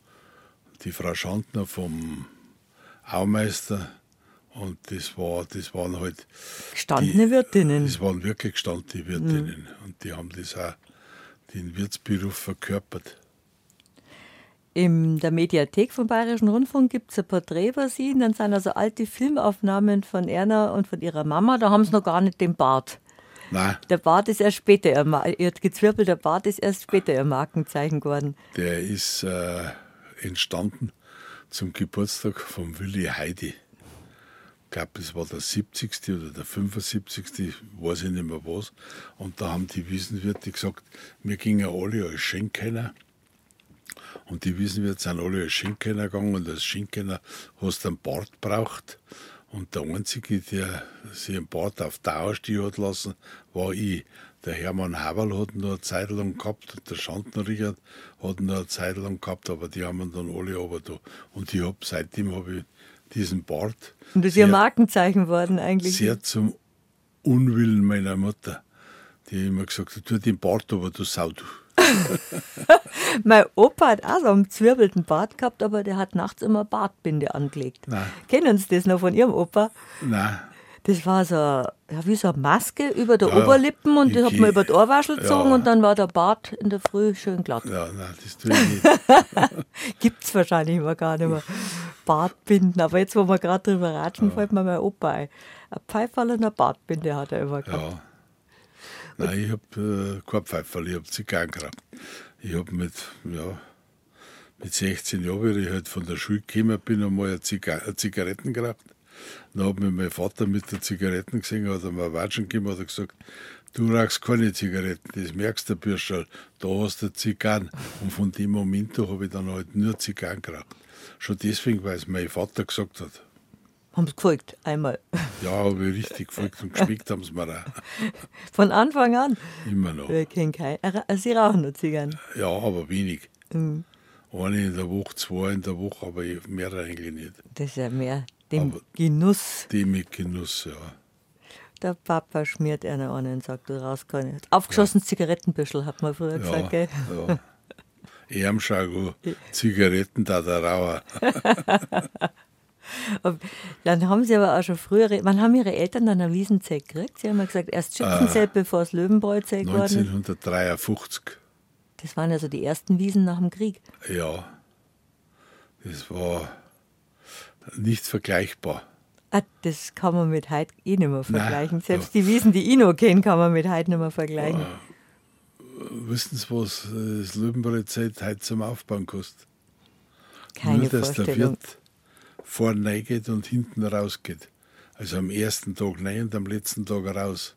S3: die Frau Schantner vom Aumeister. Und das, war, das waren halt
S2: Gestandene
S3: die-
S2: Wirtinnen.
S3: Das waren wirklich gestandene Wirtinnen. Und die haben das auch, den Wirtsberuf verkörpert.
S2: In der Mediathek vom Bayerischen Rundfunk gibt es ein Porträt über sie. Und dann sind also alte Filmaufnahmen von Erna und von ihrer Mama. Da haben sie noch gar nicht den Bart.
S3: Nein,
S2: Der Bart ist erst später, ihr, gezwirbelter Bart ist erst später ihr Markenzeichen geworden.
S3: der ist äh, entstanden zum Geburtstag von Willi Heidi. Ich glaube, es war der 70. oder der 75. weiß ich nicht mehr was. Und da haben die Wiesenwirte gesagt, wir gingen alle als Schenkkenner. Und die Wiesenwirte sind alle als Schenkkenner gegangen und als Schenkkenner hast du einen Bart braucht. Und der Einzige, der sich einen Bart auf Dauer stehen hat lassen, war ich. Der Hermann Haberl hat noch eine Zeit lang gehabt und der Schantner Richard hat noch eine Zeit lang gehabt, aber die haben dann alle aber da. Und ich hab, seitdem habe ich diesen Bart.
S2: Und das ist ihr Markenzeichen worden eigentlich.
S3: sehr zum Unwillen meiner Mutter. Die immer gesagt hat, tu den Bart, aber du Sau, du.
S2: Mein Opa hat auch so einen zwirbelten Bart gehabt, aber der hat nachts immer Bartbinde angelegt.
S3: Nein.
S2: Kennen Sie das noch von Ihrem Opa?
S3: Nein,
S2: Das war so, ja, wie so eine Maske über der
S3: Ja, ja.
S2: Oberlippen und die hat man über die Ohrwaschel
S3: Ja.
S2: gezogen und dann war der Bart in der Früh schön glatt.
S3: ja, nein, das tue ich nicht.
S2: Gibt's wahrscheinlich immer gar nicht mehr. Bartbinden, aber jetzt, wo wir gerade drüber ratschen, fällt mir mein Opa ein. Ein Pfeiferl und eine Bartbinde hat er immer gehabt.
S3: Ja. Nein, ich habe äh, kein Pfeiferl, ich habe Zigarren geraucht. Ich habe mit, ja, mit 16 Jahren, wie ich halt von der Schule gekommen bin, einmal eine Ziga eine Zigaretten geraucht. Dann hat mich mein Vater mit der Zigaretten gesehen, hat er mir Watschen gegeben, er gesagt, du rauchst keine Zigaretten, das merkst du, Bürscherl, da hast du Zigarren. Und von dem Moment habe ich dann halt nur Zigarren geraucht. Schon deswegen, weil es mein Vater gesagt hat.
S2: Haben sie gefolgt, einmal.
S3: Ja, habe ich richtig gefolgt und geschmeckt haben sie mir auch.
S2: Von Anfang an.
S3: Immer noch.
S2: Wir kennen keinen. Äh, Sie rauchen nur Zigarren.
S3: Ja, aber wenig.
S2: Mhm.
S3: Eine in der Woche, zwei in der Woche, aber mehr eigentlich nicht.
S2: Das ist ja mehr dem
S3: Aber-
S2: Genuss.
S3: Die mit Genuss, ja.
S2: Der Papa schmiert einer an und sagt, du rauchst keine. Aufgeschossenes Zigarettenbüschel, hat man früher
S3: Ja,
S2: gesagt, gell?
S3: ja. Ärmschau, Zigaretten, da der Rauer.
S2: Dann haben sie aber auch schon früher, wann haben ihre Eltern dann ein Wiesenzelt gekriegt? Sie haben ja gesagt, erst Schützenzelt, bevor es Löwenbräuzelt geworden ist.
S3: 1953,
S2: Das waren also die ersten Wiesen nach dem Krieg.
S3: ja. Das war nicht vergleichbar.
S2: Ah, das kann man mit heute eh nicht mehr vergleichen.
S3: Nein,
S2: Selbst die Wiesen, die ich noch kenne, kann man mit heute nicht mehr vergleichen.
S3: Wissen Sie, was äh, das Löwenbräu-Zelt heute zum Aufbauen kostet?
S2: Keine
S3: Nur, dass der
S2: Vorstellung.
S3: Wirt vorne reingeht und hinten rausgeht. Also am ersten Tag rein und am letzten Tag raus.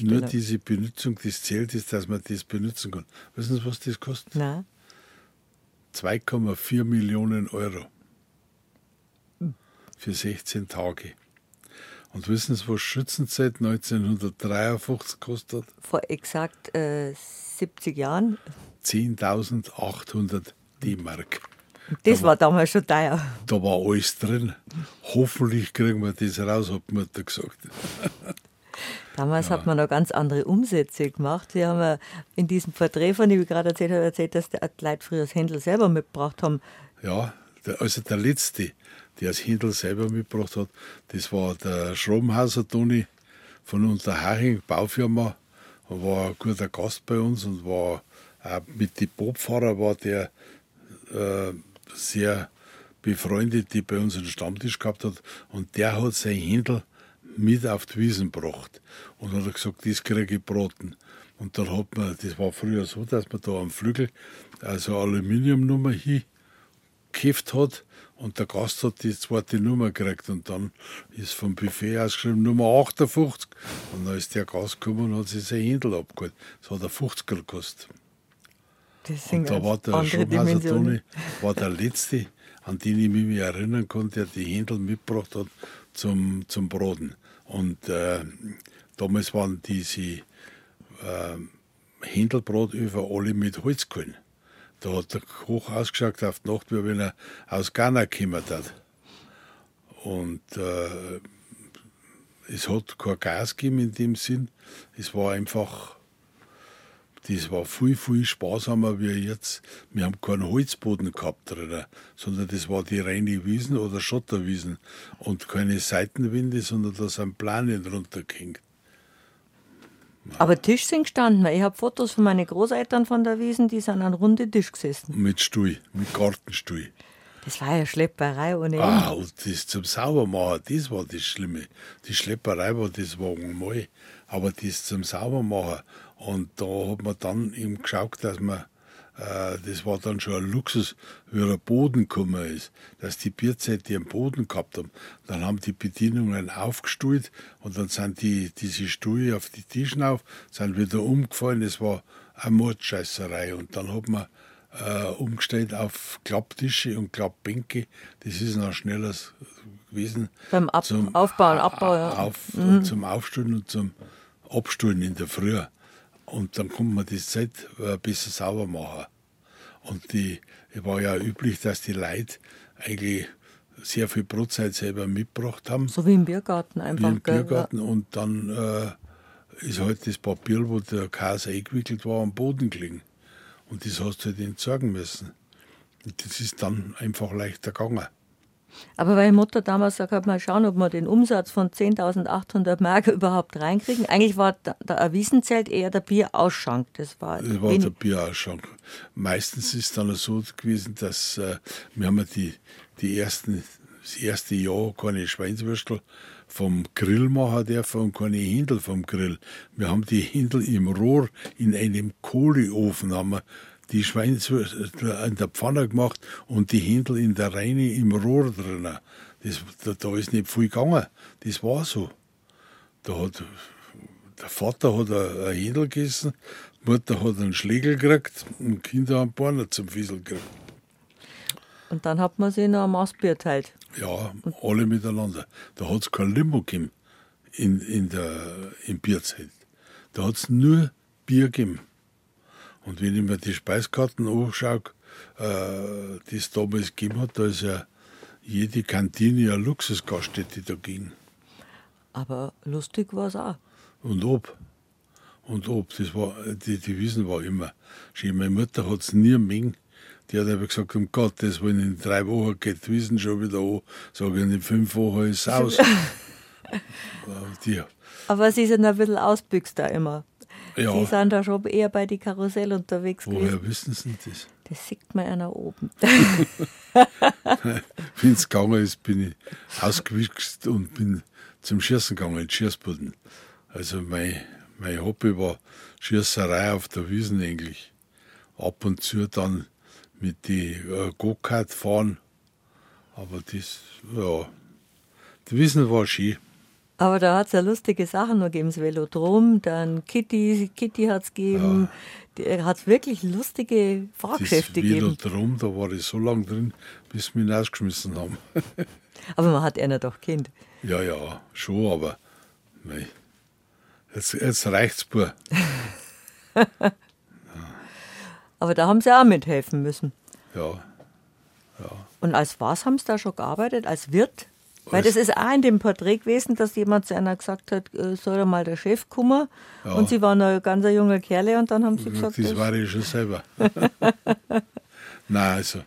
S3: Nur diese Benutzung des Zeltes, dass man das benutzen kann. Wissen Sie, was das kostet?
S2: Nein.
S3: 2,4 Millionen Euro für 16 Tage. Und wissen Sie, was Schützenzeit 1953 kostet?
S2: Vor exakt äh, 70 Jahren.
S3: 10.800 D-Mark.
S2: Das da war damals schon teuer.
S3: Da war alles drin. Hoffentlich kriegen wir das raus, hat die Mutter gesagt.
S2: Damals ja. hat man noch ganz andere Umsätze gemacht. Sie haben ja in diesem Porträt, von dem ich gerade erzählt habe, erzählt, dass die Leute früher das Händel selber mitgebracht haben.
S3: Ja, also der letzte, der das Händel selber mitgebracht hat, das war der Schrobenhauser Toni von Unterhaching, Baufirma. Er war ein guter Gast bei uns und war auch mit den Bobfahrer war der äh, sehr befreundet, die bei uns einen Stammtisch gehabt hat. Und der hat sein Händel mit auf die Wiesen gebracht und hat gesagt, das kriege ich braten. Und dann hat man, das war früher so, dass man da am Flügel also Aluminiumnummer hingekifft hat und der Gast hat die zweite Nummer gekriegt und dann ist vom Buffet ausgeschrieben Nummer 58 und dann ist der Gast gekommen und hat sich sein Händel abgeholt. Das hat er 50 gekostet.
S2: Das sind
S3: und da war der Schubhauser Toni war der Letzte, an den ich mich erinnern konnte, der die Händel mitgebracht hat zum, zum Braten. Und äh, damals waren diese äh, Händelbratöfen alle mit Holzkohlen. Da hat der Koch ausgeschaut auf die Nacht, wie wenn er aus Ghana gekommen hat. Und äh, es hat kein Gas gegeben in dem Sinn. Es war einfach, das war viel, viel sparsamer wie jetzt. Wir haben keinen Holzboden gehabt drin, sondern das war die reine Wiesen oder Schotterwiesen und keine Seitenwinde, sondern da sind Planen runtergehängt.
S2: Aber Tisch sind gestanden. Ich habe Fotos von meinen Großeltern von der Wiesen, die sind an runde Tisch gesessen.
S3: Mit Stuhl, mit Gartenstuhl.
S2: Das war ja Schlepperei ohne
S3: Ende. Ah, und das zum Saubermachen, das war das Schlimme. Die Schlepperei war das Wagen mal, aber das zum Saubermachen. Und da hat man dann eben geschaut, dass man äh, das war dann schon ein Luxus, wie der Boden gekommen ist, dass die Bierzeiten einen Boden gehabt haben. Dann haben die Bedienungen aufgestuhlt und dann sind die, diese Stuhle auf die Tischen auf, sind wieder umgefallen. Es war eine Mordscheißerei. Und dann hat man äh, umgestellt auf Klapptische und Klappbänke. Das ist noch schneller gewesen.
S2: Beim Ab zum Aufbau und Abbau, ja.
S3: Auf, mhm. Zum Aufstellen und zum Abstellen in der Früh. Und dann konnte man die Zeit ein bisschen sauber machen. Und die, es war ja üblich, dass die Leute eigentlich sehr viel Brotzeit selber mitgebracht haben.
S2: So wie im Biergarten einfach.
S3: Wie im Biergarten. Gell? Und dann äh, ist halt das Papier, wo der Käse eingewickelt war, am Boden gelegen. Und das hast du halt entsorgen müssen. Und das ist dann einfach leichter gegangen.
S2: Aber weil Mutter damals gesagt hat, mal schauen, ob wir den Umsatz von 10.800 Mark überhaupt reinkriegen. Eigentlich war der Erwiesenzelt eher der Bierausschank. Das war,
S3: das war der Bierausschank. Meistens ist es dann so gewesen, dass äh, wir haben ja die, die ersten, das erste Jahr keine Schweinswürstel vom Grill machen dürfen und keine Händel vom Grill. Wir haben die Händel im Rohr in einem Kohleofen haben wir die Schweinswürste in der Pfanne gemacht und die Händel in der Reine im Rohr drin. Das, da, da ist nicht viel gegangen. Das war so. Da hat, der Vater hat ein Händel gegessen, die Mutter hat einen Schlegel gekriegt und die Kinder haben Beine zum Fiesel gekriegt.
S2: Und dann hat man sich noch ein Maßbier teilt.
S3: Ja, alle miteinander. Da hat es kein Limo gegeben in, in der, im Bierzelt. Da hat es nur Bier gegeben. Und wenn ich mir die Speiskarten anschaue, äh, die es damals gegeben hat, da ist ja jede Kantine eine Luxusgaststätte dagegen.
S2: Aber lustig war es auch.
S3: Und ob. Und ob. Das war, die, die Wiesen war immer schön. Meine Mutter hat es nie mengen. Die hat aber gesagt, um Gottes Willen, in drei Wochen geht die Wiesen schon wieder an. Sage ich, in fünf Wochen ist es aus.
S2: die, aber sie sind ein bisschen ausbüchst da immer. Ja. Sie sind da schon eher bei die Karussell unterwegs
S3: Woher gewesen. wissen Sie das?
S2: Das sieht man einer oben.
S3: Wenn es gegangen ist, bin ich ausgewichst und bin zum Schießen gegangen, in Schießbuden. Also mein, mein Hobby war Schießerei auf der Wiesen eigentlich. Ab und zu dann mit die äh, Go-Kart fahren. Aber das, ja, die Wiesen war schön.
S2: Aber da hat es ja lustige Sachen noch gegeben, das Velodrom, dann Kitty, Kitty hat es gegeben. Ja. Hat es wirklich lustige Fahrgeschäfte gegeben.
S3: Velodrom, da war ich so lange drin, bis sie mich rausgeschmissen haben.
S2: aber man hat einer doch Kind.
S3: Ja, ja, schon, aber nein. Jetzt, jetzt reicht's, pur.
S2: ja. Aber da haben sie auch mithelfen müssen.
S3: Ja. ja.
S2: Und als was haben sie da schon gearbeitet? Als Wirt? Weil das ist auch in dem Porträt gewesen, dass jemand zu einer gesagt hat, äh, soll er mal der Chef kommen. Ja. Und sie waren ein ganz junger Kerle und dann haben sie gesagt,
S3: das, das war ich schon selber. Nein, also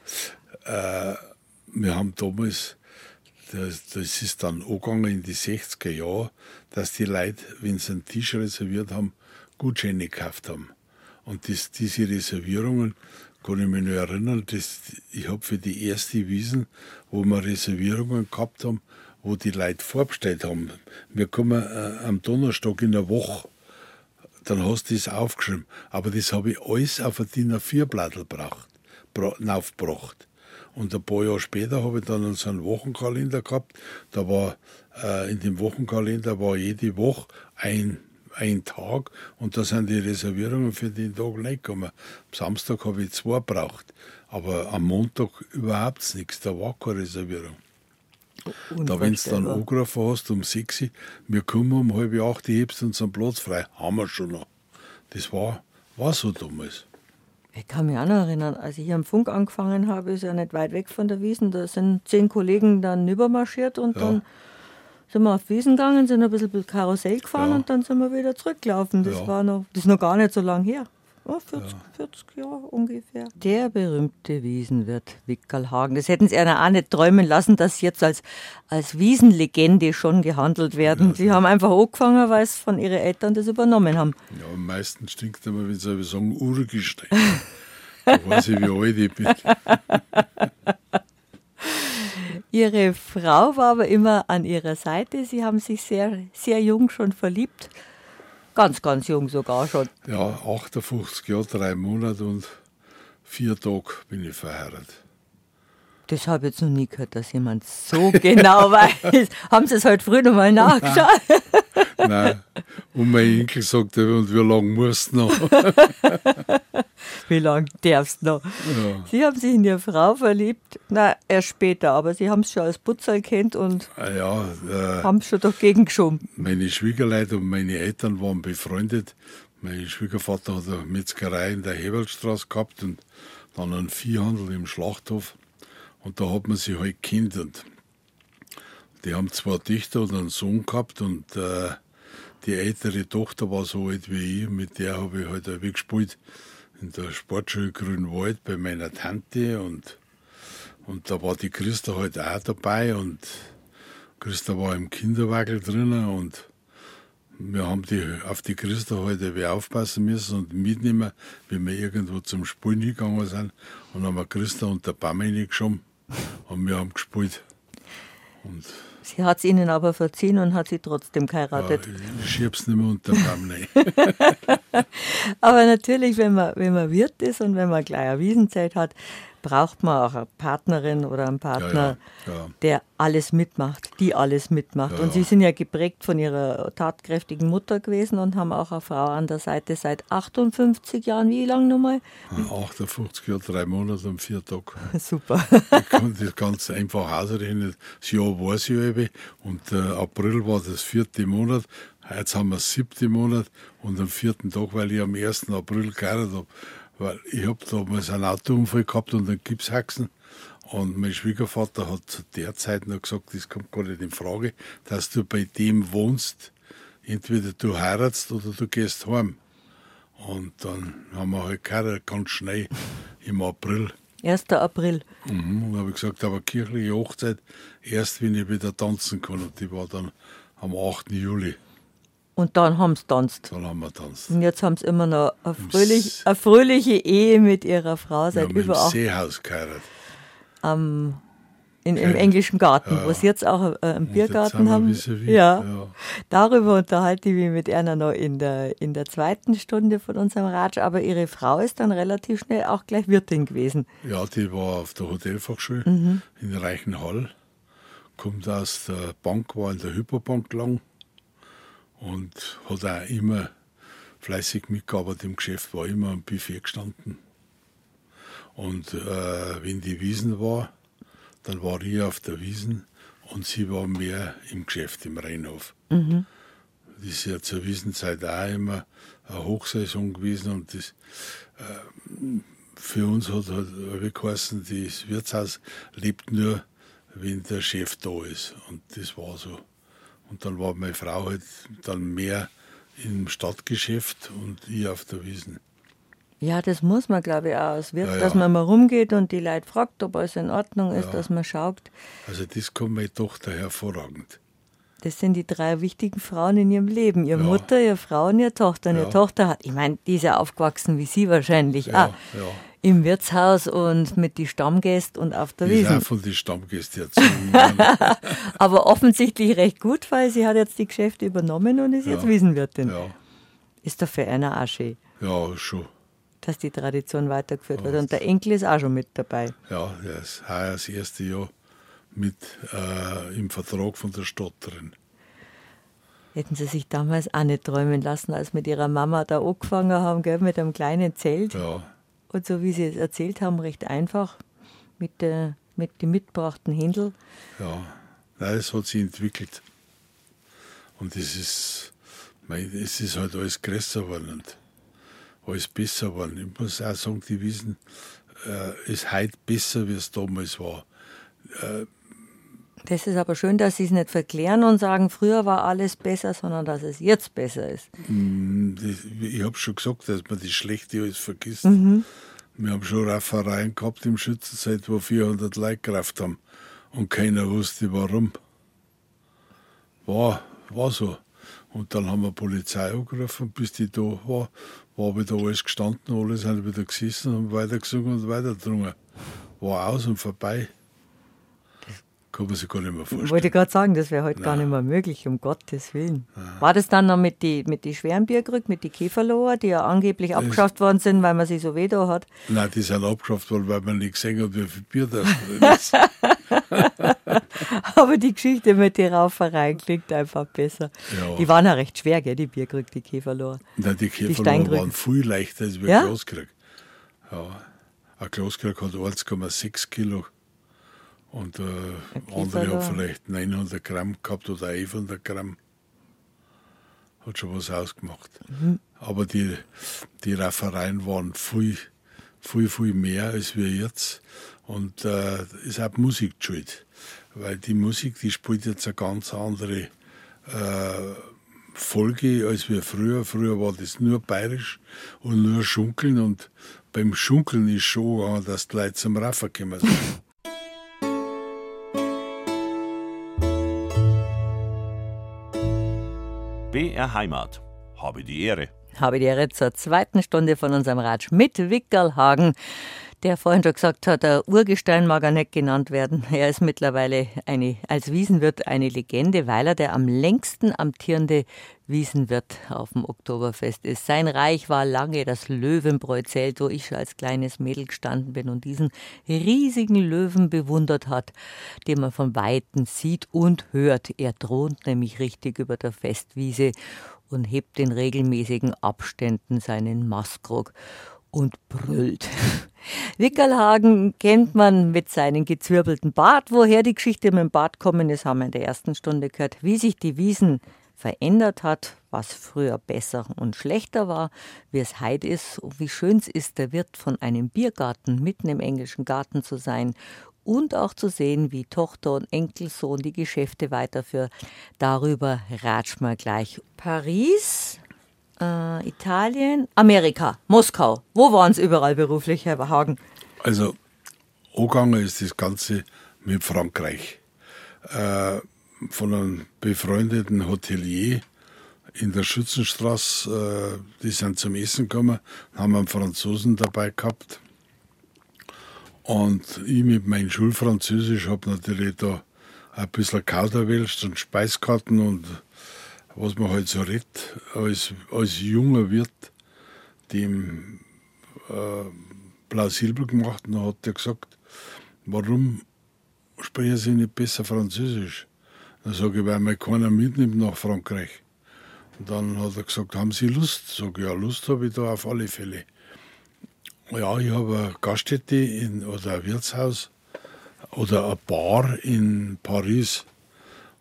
S3: äh, wir haben damals, das, das ist dann angegangen in die 60er Jahre, dass die Leute, wenn sie einen Tisch reserviert haben, Gutscheine gekauft haben. Und das, diese Reservierungen, kann ich mich noch erinnern, dass ich habe für die erste Wiesen, wo wir Reservierungen gehabt haben, wo die Leute vorbestellt haben. Wir kommen äh, am Donnerstag in der Woche, dann hast du das aufgeschrieben. Aber das habe ich alles auf ein DIN A4-Blattl gebracht, aufgebracht. Und ein paar Jahre später habe ich dann so einen Wochenkalender gehabt. Da war äh, in dem Wochenkalender war jede Woche ein, ein Tag und da sind die Reservierungen für den Tag nicht gekommen. Am Samstag habe ich zwei gebraucht, aber am Montag überhaupt nichts. Da war keine Reservierung. Da, wenn du dann angerufen hast um 6 Uhr, wir kommen um halb acht, hebst uns einen Platz frei, haben wir schon noch. Das war, war so damals.
S2: Ich kann mich auch noch erinnern, als ich hier am Funk angefangen habe, ist ja nicht weit weg von der Wiesen, da sind zehn Kollegen dann übermarschiert und ja. dann sind wir auf Wiesen gegangen, sind ein bisschen Karussell gefahren ja. und dann sind wir wieder zurückgelaufen. Das ja. war noch, das ist noch gar nicht so lang her. Oh, 40, ja. 40 Jahre ungefähr. Der berühmte Wiesenwirt Wickerlhagen. Das hätten Sie einer auch nicht träumen lassen, dass Sie jetzt als, als Wiesenlegende schon gehandelt werden. Ja, Sie haben einfach angefangen, weil es von Ihren Eltern das übernommen haben.
S3: Ja, am meisten stinkt immer, wenn Sie sagen, Urgestein. da weiß ich, wie alt ich bin.
S2: Ihre Frau war aber immer an Ihrer Seite. Sie haben sich sehr, sehr jung schon verliebt. Ganz, ganz jung sogar schon.
S3: Ja, 58 Jahre, drei Monate und vier Tage bin ich verheiratet.
S2: Das habe ich jetzt noch nie gehört, dass jemand so genau weiß. Haben Sie es heute früh noch mal nachgeschaut?
S3: Nein. Und mein Enkel sagte, und wie lange musst du noch?
S2: wie lange darfst du noch? Ja. Sie haben sich in Ihre Frau verliebt, na erst später, aber Sie haben es schon als Putzer kennt und
S3: ah ja, äh,
S2: haben es schon dagegen geschoben.
S3: Meine Schwiegerleute und meine Eltern waren befreundet. Mein Schwiegervater hat eine Metzgerei in der Hebelstraße gehabt und dann einen Viehhandel im Schlachthof. Und da hat man sich halt Kind und die haben zwei Töchter und einen Sohn gehabt und äh, die ältere Tochter war so alt wie ich, mit der habe ich halt auch gespielt in der Sportschule Grünwald bei meiner Tante und, und da war die Christa halt auch dabei und Christa war im Kinderwagel drinnen und wir haben die, auf die Christa halt aufpassen müssen und mitnehmen, wie wir irgendwo zum Spielen gegangen sind. Und dann haben wir Christa und der Baum geschoben und wir haben gespielt.
S2: Und sie hat es ihnen aber verziehen und hat sie trotzdem geheiratet. Ja,
S3: ich schieb's nicht mehr unter den Baum rein.
S2: aber natürlich, wenn man, wenn man Wirt ist und wenn man gleich eine Wiesenzeit hat, braucht man auch eine Partnerin oder einen Partner, ja, ja, ja. der alles mitmacht, die alles mitmacht. Und Sie sind ja geprägt von Ihrer tatkräftigen Mutter gewesen und haben auch eine Frau an der Seite seit 58 Jahren. Wie lange nochmal?
S3: 58 Jahre, drei Monate und vier Tage.
S2: Super.
S3: ich kann das ganz einfach ausrechnen. Das Jahr war es ja eben und äh, April war das vierte Monat. Jetzt haben wir das siebte Monat und am vierten Tag, weil ich am 1. April geheiratet habe, weil ich habe damals einen Autounfall gehabt und einen Gipshaxen. Und mein Schwiegervater hat zu der Zeit noch gesagt, das kommt gar nicht in Frage, dass du bei dem wohnst. Entweder du heiratst oder du gehst heim. Und dann haben wir halt geheiratet, ganz schnell im April.
S2: 1. April.
S3: Mhm, und habe ich gesagt, aber kirchliche Hochzeit erst, wenn ich wieder tanzen kann. Und die war dann am 8. Juli.
S2: Und dann haben sie tanzt.
S3: Dann haben wir tanzt.
S2: Und jetzt haben sie immer noch eine, fröhlich, eine fröhliche Ehe mit ihrer Frau seit
S3: wir
S2: über acht
S3: Seehaus geheiratet.
S2: Um, in, Im englischen Garten, ja, wo sie jetzt auch äh, einen Biergarten haben. Ja. ja. Darüber unterhalte ich mich mit einer noch in der, in der zweiten Stunde von unserem Ratsch. Aber ihre Frau ist dann relativ schnell auch gleich Wirtin gewesen.
S3: Ja, die war auf der Hotelfachschule mhm. in Reichenhall. Kommt aus der Bank, war in der Hyperbank lang und hat auch immer fleißig mitgearbeitet im Geschäft, war immer am Buffet gestanden. Und äh, wenn die Wiesen war, dann war ich auf der Wiesen und sie war mehr im Geschäft im Rheinhof. Mhm. Das ist ja zur Wiesenzeit auch immer eine Hochsaison gewesen und das äh, für uns hat halt geheißen, das Wirtshaus lebt nur, wenn der Chef da ist. Und das war so. Und dann war meine Frau halt dann mehr im Stadtgeschäft und ich auf der Wiesen.
S2: Ja, das muss man, glaube ich, auch. Es wird,
S3: Ja, ja.
S2: dass man mal rumgeht und die Leute fragt, ob alles in Ordnung ist,
S3: Ja.
S2: dass man schaut.
S3: Also das kann meine Tochter hervorragend.
S2: Das sind die drei wichtigen Frauen in ihrem Leben. Ihre
S3: Ja.
S2: Mutter, ihre Frau und ihre Tochter. Und ihre
S3: Ja.
S2: Tochter hat, ich meine, die ist ja aufgewachsen wie Sie wahrscheinlich.
S3: Ja,
S2: auch.
S3: ja.
S2: Im Wirtshaus und mit die Stammgästen und auf der Wiesen.
S3: auch von den Stammgästen erzogen worden.
S2: Aber offensichtlich recht gut, weil sie hat jetzt die Geschäfte übernommen und ist jetzt
S3: Ja.
S2: Wiesenwirtin.
S3: ja,
S2: Ist doch für einer auch schön,
S3: ja, schon.
S2: dass die Tradition weitergeführt wird. Und der Enkel ist auch schon mit dabei.
S3: Ja, der ist heuer das erste Jahr mit äh, im Vertrag von der Stadt drin.
S2: Hätten sie sich damals auch nicht träumen lassen, als mit ihrer Mama da angefangen haben, gell, mit einem kleinen Zelt.
S3: Ja,
S2: Und so wie sie es erzählt haben, recht einfach mit, der, mit dem mitgebrachten Händel.
S3: ja. Nein, es hat sich entwickelt. Und es ist, mei, es ist halt alles größer geworden und alles besser geworden. Ich muss auch sagen, die Wiesen äh, ist heute besser, wie es damals war.
S2: Das ist aber schön, dass sie es nicht verklären und sagen, früher war alles besser, sondern dass es jetzt besser ist.
S3: Das, ich habe schon gesagt, dass man das Schlechte alles vergisst.
S2: Mhm.
S3: Wir haben schon Raffereien gehabt im Schützenzeit, wo 400 Leute gerafft haben und keiner wusste warum. War, war so. Und dann haben wir Polizei angerufen, bis die da war, war wieder alles gestanden, alle sind wieder gesessen, haben weitergesungen und weitergedrungen. War aus und vorbei. Kann man sich gar nicht mehr
S2: Ich
S3: vorstellen.
S2: wollte gerade sagen, das wäre heute gar nicht mehr möglich, um Gottes Willen. War das dann noch mit die, mit die schweren Bierkrüg, mit die Käferloher, die ja angeblich abgeschafft worden sind, weil man sie so weh da hat?
S3: Nein, die sind abgeschafft worden, weil man nicht gesehen hat, wie viel Bier da drin ist.
S2: Aber die Geschichte mit der Rauferei klingt einfach besser.
S3: Ja.
S2: Die waren ja recht schwer, gell, die Bierkrüg, die Käferloher.
S3: Nein, die
S2: Steinkrücken.
S3: waren viel leichter als wie
S2: Ja?
S3: ein Glaskrieg. Ja, ein Glaskrieg hat 1,6 Kilo und äh, andere hat vielleicht 900 Gramm gehabt oder 1100 Gramm. Hat schon was ausgemacht.
S2: Mhm.
S3: Aber die, die Raffereien waren viel, viel, viel mehr als wir jetzt. Und äh, ist auch Musik schuld. Weil die Musik, die spielt jetzt eine ganz andere äh, Folge als wir früher. Früher war das nur bayerisch und nur Schunkeln. Und beim Schunkeln ist schon gegangen, dass die Leute zum Raffer gekommen sind.
S1: BR Heimat. Habe die Ehre.
S2: Habe die Ehre zur zweiten Stunde von unserem Ratsch mit Wickerlhagen, der vorhin schon gesagt hat, der Urgestein mag er nicht genannt werden. Er ist mittlerweile eine, als Wiesenwirt eine Legende, weil er der am längsten amtierende Wiesenwirt auf dem Oktoberfest ist. Sein Reich war lange das Löwenbräu-Zelt, wo ich schon als kleines Mädel gestanden bin und diesen riesigen Löwen bewundert hat, den man von Weitem sieht und hört. Er thront nämlich richtig über der Festwiese und hebt in regelmäßigen Abständen seinen Maskrug und brüllt. Wickerlhagen kennt man mit seinem gezwirbelten Bart. Woher die Geschichte mit dem Bart kommen ist, haben wir in der ersten Stunde gehört. Wie sich die Wiesen verändert hat, was früher besser und schlechter war, wie es heute ist und wie schön es ist, der Wirt von einem Biergarten mitten im englischen Garten zu sein und auch zu sehen, wie Tochter und Enkelsohn die Geschäfte weiterführen. Darüber ratschen wir gleich. Paris, äh, Italien, Amerika, Moskau. Wo waren Sie überall beruflich, Herr Hagen?
S3: Also, angegangen ist das Ganze mit Frankreich. Äh, von einem befreundeten Hotelier in der Schützenstraße, äh, die sind zum Essen gekommen, haben einen Franzosen dabei gehabt. Und ich mit meinem Schulfranzösisch habe natürlich da ein bisschen Kauderwelsch und Speiskarten und was man halt so redet, als, als junger Wirt, dem plausibel gemacht und dann hat er gesagt, warum sprechen Sie nicht besser Französisch? Dann sage ich, weil mich keiner mitnimmt nach Frankreich. Und dann hat er gesagt, haben Sie Lust? Sag ja, Lust habe ich da auf alle Fälle. Ja, ich habe eine Gaststätte in, oder ein Wirtshaus oder eine Bar in Paris.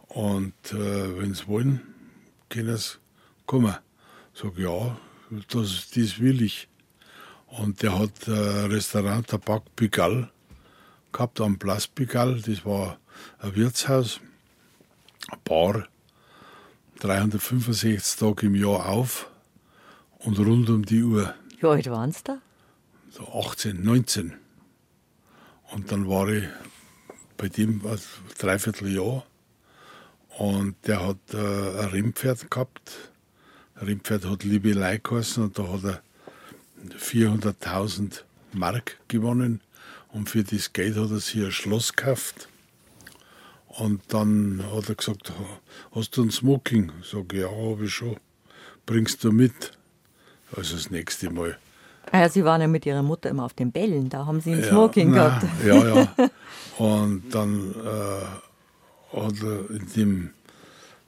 S3: Und äh, wenn Sie wollen, können Sie kommen. Sag ja, das, das will ich. Und der hat ein Restaurant Tabak Pigalle gehabt am Place Pigalle. Das war ein Wirtshaus, eine Bar, 365 Tage im Jahr auf und rund um die Uhr.
S2: Wie alt waren Sie da?
S3: So 18, 19. Und dann war ich bei dem ein Dreivierteljahr und der hat äh, ein Rennpferd gehabt. Ein Rennpferd hat Liebe Leih geheißen und da hat er 400.000 Mark gewonnen und für das Geld hat er sich ein Schloss gekauft. Und dann hat er gesagt, hast du ein Smoking? Ich sage, ja, habe ich schon. Bringst du mit? Also das nächste Mal.
S2: Ah ja, Sie waren ja mit Ihrer Mutter immer auf den Bällen, da haben Sie ein Smoking
S3: ja,
S2: gehabt.
S3: Ja, ja. Und dann äh, hat er in dem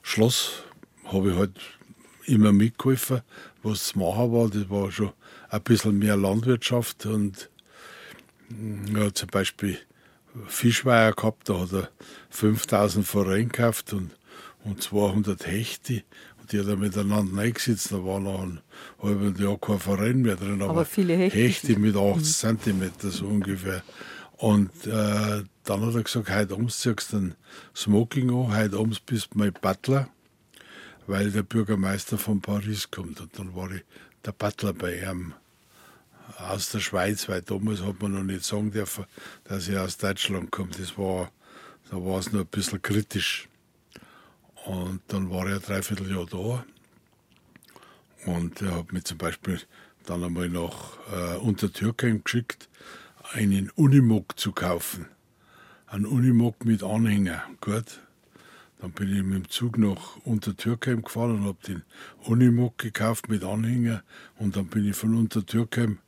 S3: Schloss, habe ich halt immer mitgeholfen, was zu machen war. Das war schon ein bisschen mehr Landwirtschaft und ja, zum Beispiel Fischweiher gehabt, da hat er 5000 Forellen gekauft und, und 200 Hechte. Und die hat er miteinander eingesetzt. Da war noch ein halbes Jahr kein Forellen mehr drin, aber,
S2: Aber viele Hechte.
S3: Hechte mit 8 cm so ungefähr. Und äh, dann hat er gesagt, heute abends ziehst du ein Smoking an, heute abends bist du mein Butler, weil der Bürgermeister von Paris kommt. Und dann war ich der Butler bei ihm aus der Schweiz, weil damals hat man noch nicht sagen dürfen, dass er aus Deutschland kommt. Das war, da war es noch ein bisschen kritisch. Und dann war er ein Dreivierteljahr da. Und er hat mich zum Beispiel dann einmal nach äh, Untertürkheim geschickt, einen Unimog zu kaufen. Ein Unimog mit Anhänger. Gut. Dann bin ich mit dem Zug nach Untertürkheim gefahren und habe den Unimog gekauft mit Anhänger. Und dann bin ich von Untertürkheim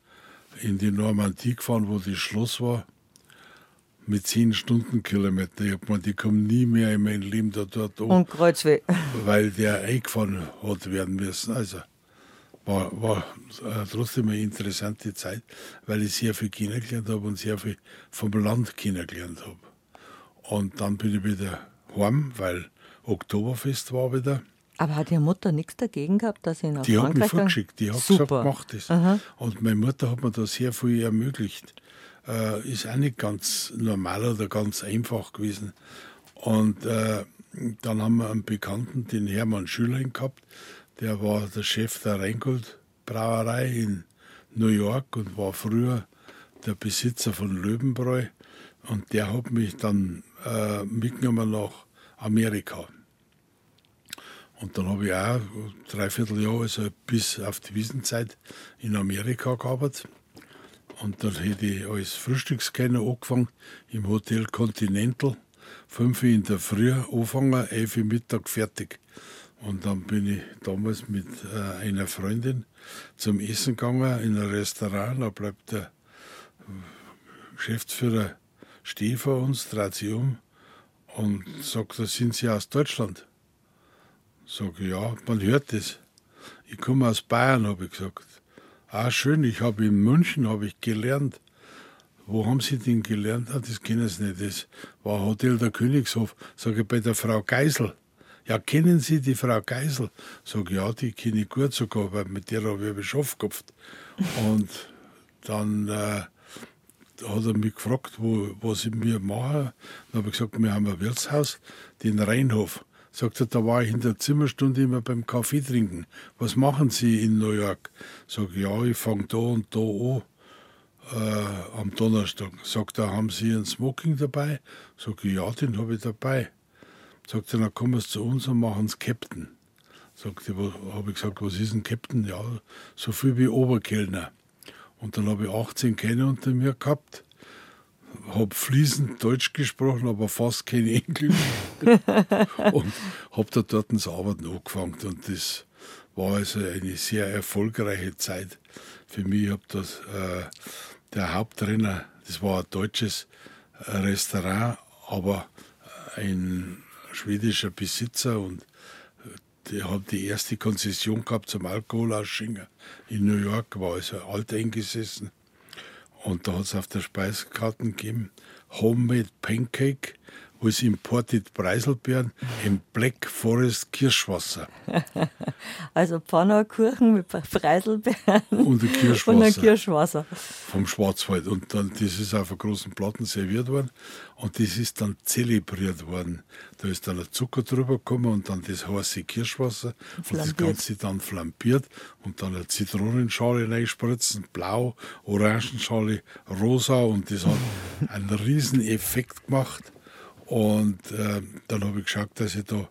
S3: in die Normandie gefahren, wo das Schloss war, mit 10 Stundenkilometer. Ich habe gemeint, ich komme nie mehr in mein Leben da dort an,
S2: Und Kreuzweh.
S3: weil der eingefahren hat werden müssen. Also war, war äh, trotzdem eine interessante Zeit, weil ich sehr viel kennengelernt habe und sehr viel vom Land kennengelernt habe. Und dann bin ich wieder heim, weil Oktoberfest war wieder.
S2: Aber hat Ihre Mutter nichts dagegen gehabt, dass Sie nach
S3: Die hat mich vorgeschickt, die hat
S2: Super.
S3: gesagt, mach das. Und meine Mutter hat mir da sehr viel ermöglicht. Äh, ist auch nicht ganz normal oder ganz einfach gewesen. Und äh, dann haben wir einen Bekannten, den Hermann Schülein gehabt, der war der Chef der Rheingold Brauerei in New York und war früher der Besitzer von Löwenbräu. Und der hat mich dann äh, mitgenommen nach Amerika. Und dann habe ich auch dreiviertel Jahr, also bis auf die Wiesenzeit, in Amerika gearbeitet. Und dann hätte ich als Frühstückskenner angefangen im Hotel Continental. Fünf in der Früh angefangen, elf Mittag fertig. Und dann bin ich damals mit äh, einer Freundin zum Essen gegangen in ein Restaurant. Da bleibt der Geschäftsführer stehen vor uns, dreht sich um und sagt, da sind Sie aus Deutschland. Sag ich, ja, man hört das. Ich komme aus Bayern, habe ich gesagt. Ah, schön, ich habe in München habe ich gelernt. Wo haben Sie denn gelernt? Ah, das kennen Sie nicht. Das war Hotel der Königshof. Sag ich, bei der Frau Geisel. Ja, kennen Sie die Frau Geisel? Sag ja, die kenne ich gut sogar, weil mit der habe ich Beschaff gehabt. Und dann äh, hat er mich gefragt, wo, was ich mir mache. Dann habe ich gesagt, wir haben ein Wirtshaus, den Rheinhof. Sagt er, da war ich in der Zimmerstunde immer beim Kaffee trinken. Was machen Sie in New York? Sag ja, ich fange da und da an äh, am Donnerstag. Sagt er, haben Sie einen Smoking dabei? Sag ich, ja, den habe ich dabei. Sagt er, dann kommen Sie zu uns und machen Sie Captain. Sagt er, habe ich gesagt, was ist ein Captain? Ja, so viel wie Oberkellner. Und dann habe ich 18 Kenner unter mir gehabt, habe fließend Deutsch gesprochen, aber fast kein Englisch. und habe da dort das Arbeiten angefangen. Und das war also eine sehr erfolgreiche Zeit für mich. Ich habe das, äh, der Haupttrainer, das war ein deutsches Restaurant, aber ein schwedischer Besitzer und die haben die erste Konzession gehabt zum Alkoholausschenken in New York, war also alt eingesessen. Und da hat es auf der Speisekarte gegeben, Homemade Pancake with Imported Preiselbeeren im Black Forest Kirschwasser.
S2: Also Pfannerkuchen mit Preiselbeeren
S3: und ein Kirschwasser.
S2: Und ein Kirschwasser.
S3: Vom Schwarzwald. Und dann, das ist auf einer großen Platten serviert worden und das ist dann zelebriert worden. Da ist dann der Zucker drüber gekommen und dann das heiße Kirschwasser und das Ganze dann flambiert und dann eine Zitronenschale reinspritzen, blau, Orangenschale, rosa und das hat einen riesen Effekt gemacht. Und äh, dann habe ich geschaut, dass ich da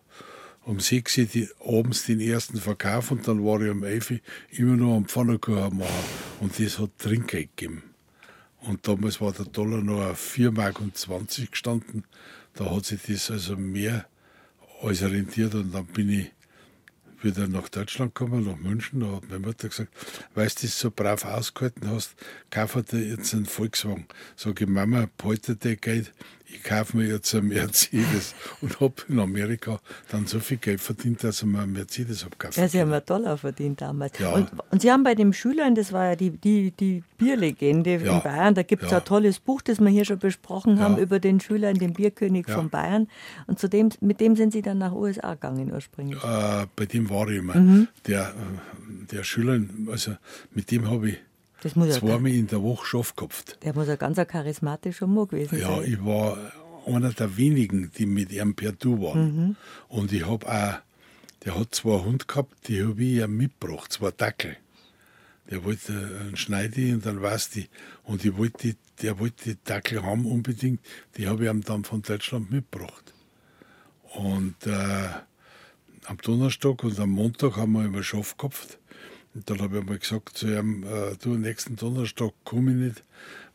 S3: um 6 Uhr die, abends den ersten Verkauf und dann war ich um 11 Uhr immer noch am Pfannkuchen machen. Und das hat Trinkgeld gegeben. Und damals war der Dollar noch auf 4,20 Mark gestanden. Da hat sich das also mehr als rentiert und dann bin ich wieder nach Deutschland gekommen, nach München. Da hat meine Mutter gesagt, weil du das so brav ausgehalten hast, kauf dir jetzt einen Volkswagen. Sag ich, Mama, behalte dir Geld, ich kaufe mir jetzt einen Mercedes und habe in Amerika dann so viel Geld verdient, dass ich mir einen Mercedes habe
S2: Ja, Sie haben einen Dollar verdient damals. Ja. Und, und, Sie haben bei den Schülern, das war ja die, die, die Bierlegende ja. in Bayern, da gibt es ja. ein tolles Buch, das wir hier schon besprochen haben, über den Schüler, den Bierkönig von Bayern. Und zu dem, mit dem sind Sie dann nach USA gegangen ursprünglich.
S3: Äh, bei dem war ich immer. Mhm. Der, der Schüler, also mit dem habe ich das muss zweimal in der Woche Schaff gehabt.
S2: Der muss ein ganz charismatischer Mann gewesen
S3: ja,
S2: sein.
S3: Ja, ich war einer der wenigen, die mit ihm per Du waren. Mhm. Und ich habe auch, der hat zwei Hunde gehabt, die habe ich ihm mitgebracht, zwei Dackel. Der wollte einen Schneidi und dann weiß die. Und ich wollte, der wollte die Dackel haben unbedingt. Die habe ich ihm dann von Deutschland mitgebracht. Und äh, am Donnerstag und am Montag haben wir immer Schaff gehabt. Und dann habe ich mal gesagt zu ihm, äh, du, nächsten Donnerstag komme ich nicht.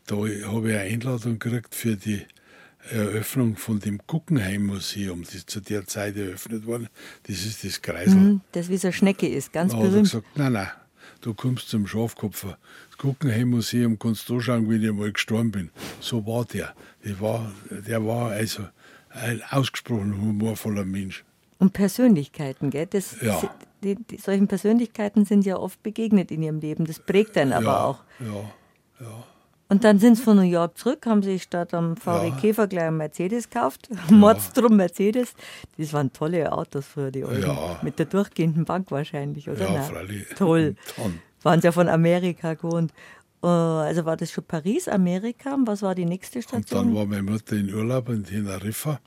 S3: Da habe ich eine Einladung gekriegt für die Eröffnung von dem Guggenheim-Museum, das zu der Zeit eröffnet worden. Das ist das Kreisel. Mhm,
S2: das wie so eine Schnecke ist, ganz
S3: da
S2: berühmt.
S3: Da hat er gesagt, nein, nein, du kommst zum Schafkopfer. Das Guggenheim-Museum kannst du schauen, wie ich mal gestorben bin. So war der. Der war, der war also ein ausgesprochen humorvoller Mensch.
S2: Und Persönlichkeiten, gell? Das,
S3: ja
S2: die, die, solchen Persönlichkeiten sind ja oft begegnet in ihrem Leben. Das prägt einen aber
S3: ja,
S2: auch.
S3: Ja, ja.
S2: Und dann sind sie von New York zurück, haben sich statt am VW. Käfer gleich einen Mercedes gekauft. Ja. Mordstrom Mercedes. Das waren tolle Autos früher, die. Ja. Mit der durchgehenden Bank wahrscheinlich, oder?
S3: Ja, freilich.
S2: Toll. Waren sie ja von Amerika gewohnt. Äh, also war das schon Paris, Amerika? Was war die nächste Station?
S3: Und dann war meine Mutter in Urlaub in Teneriffa.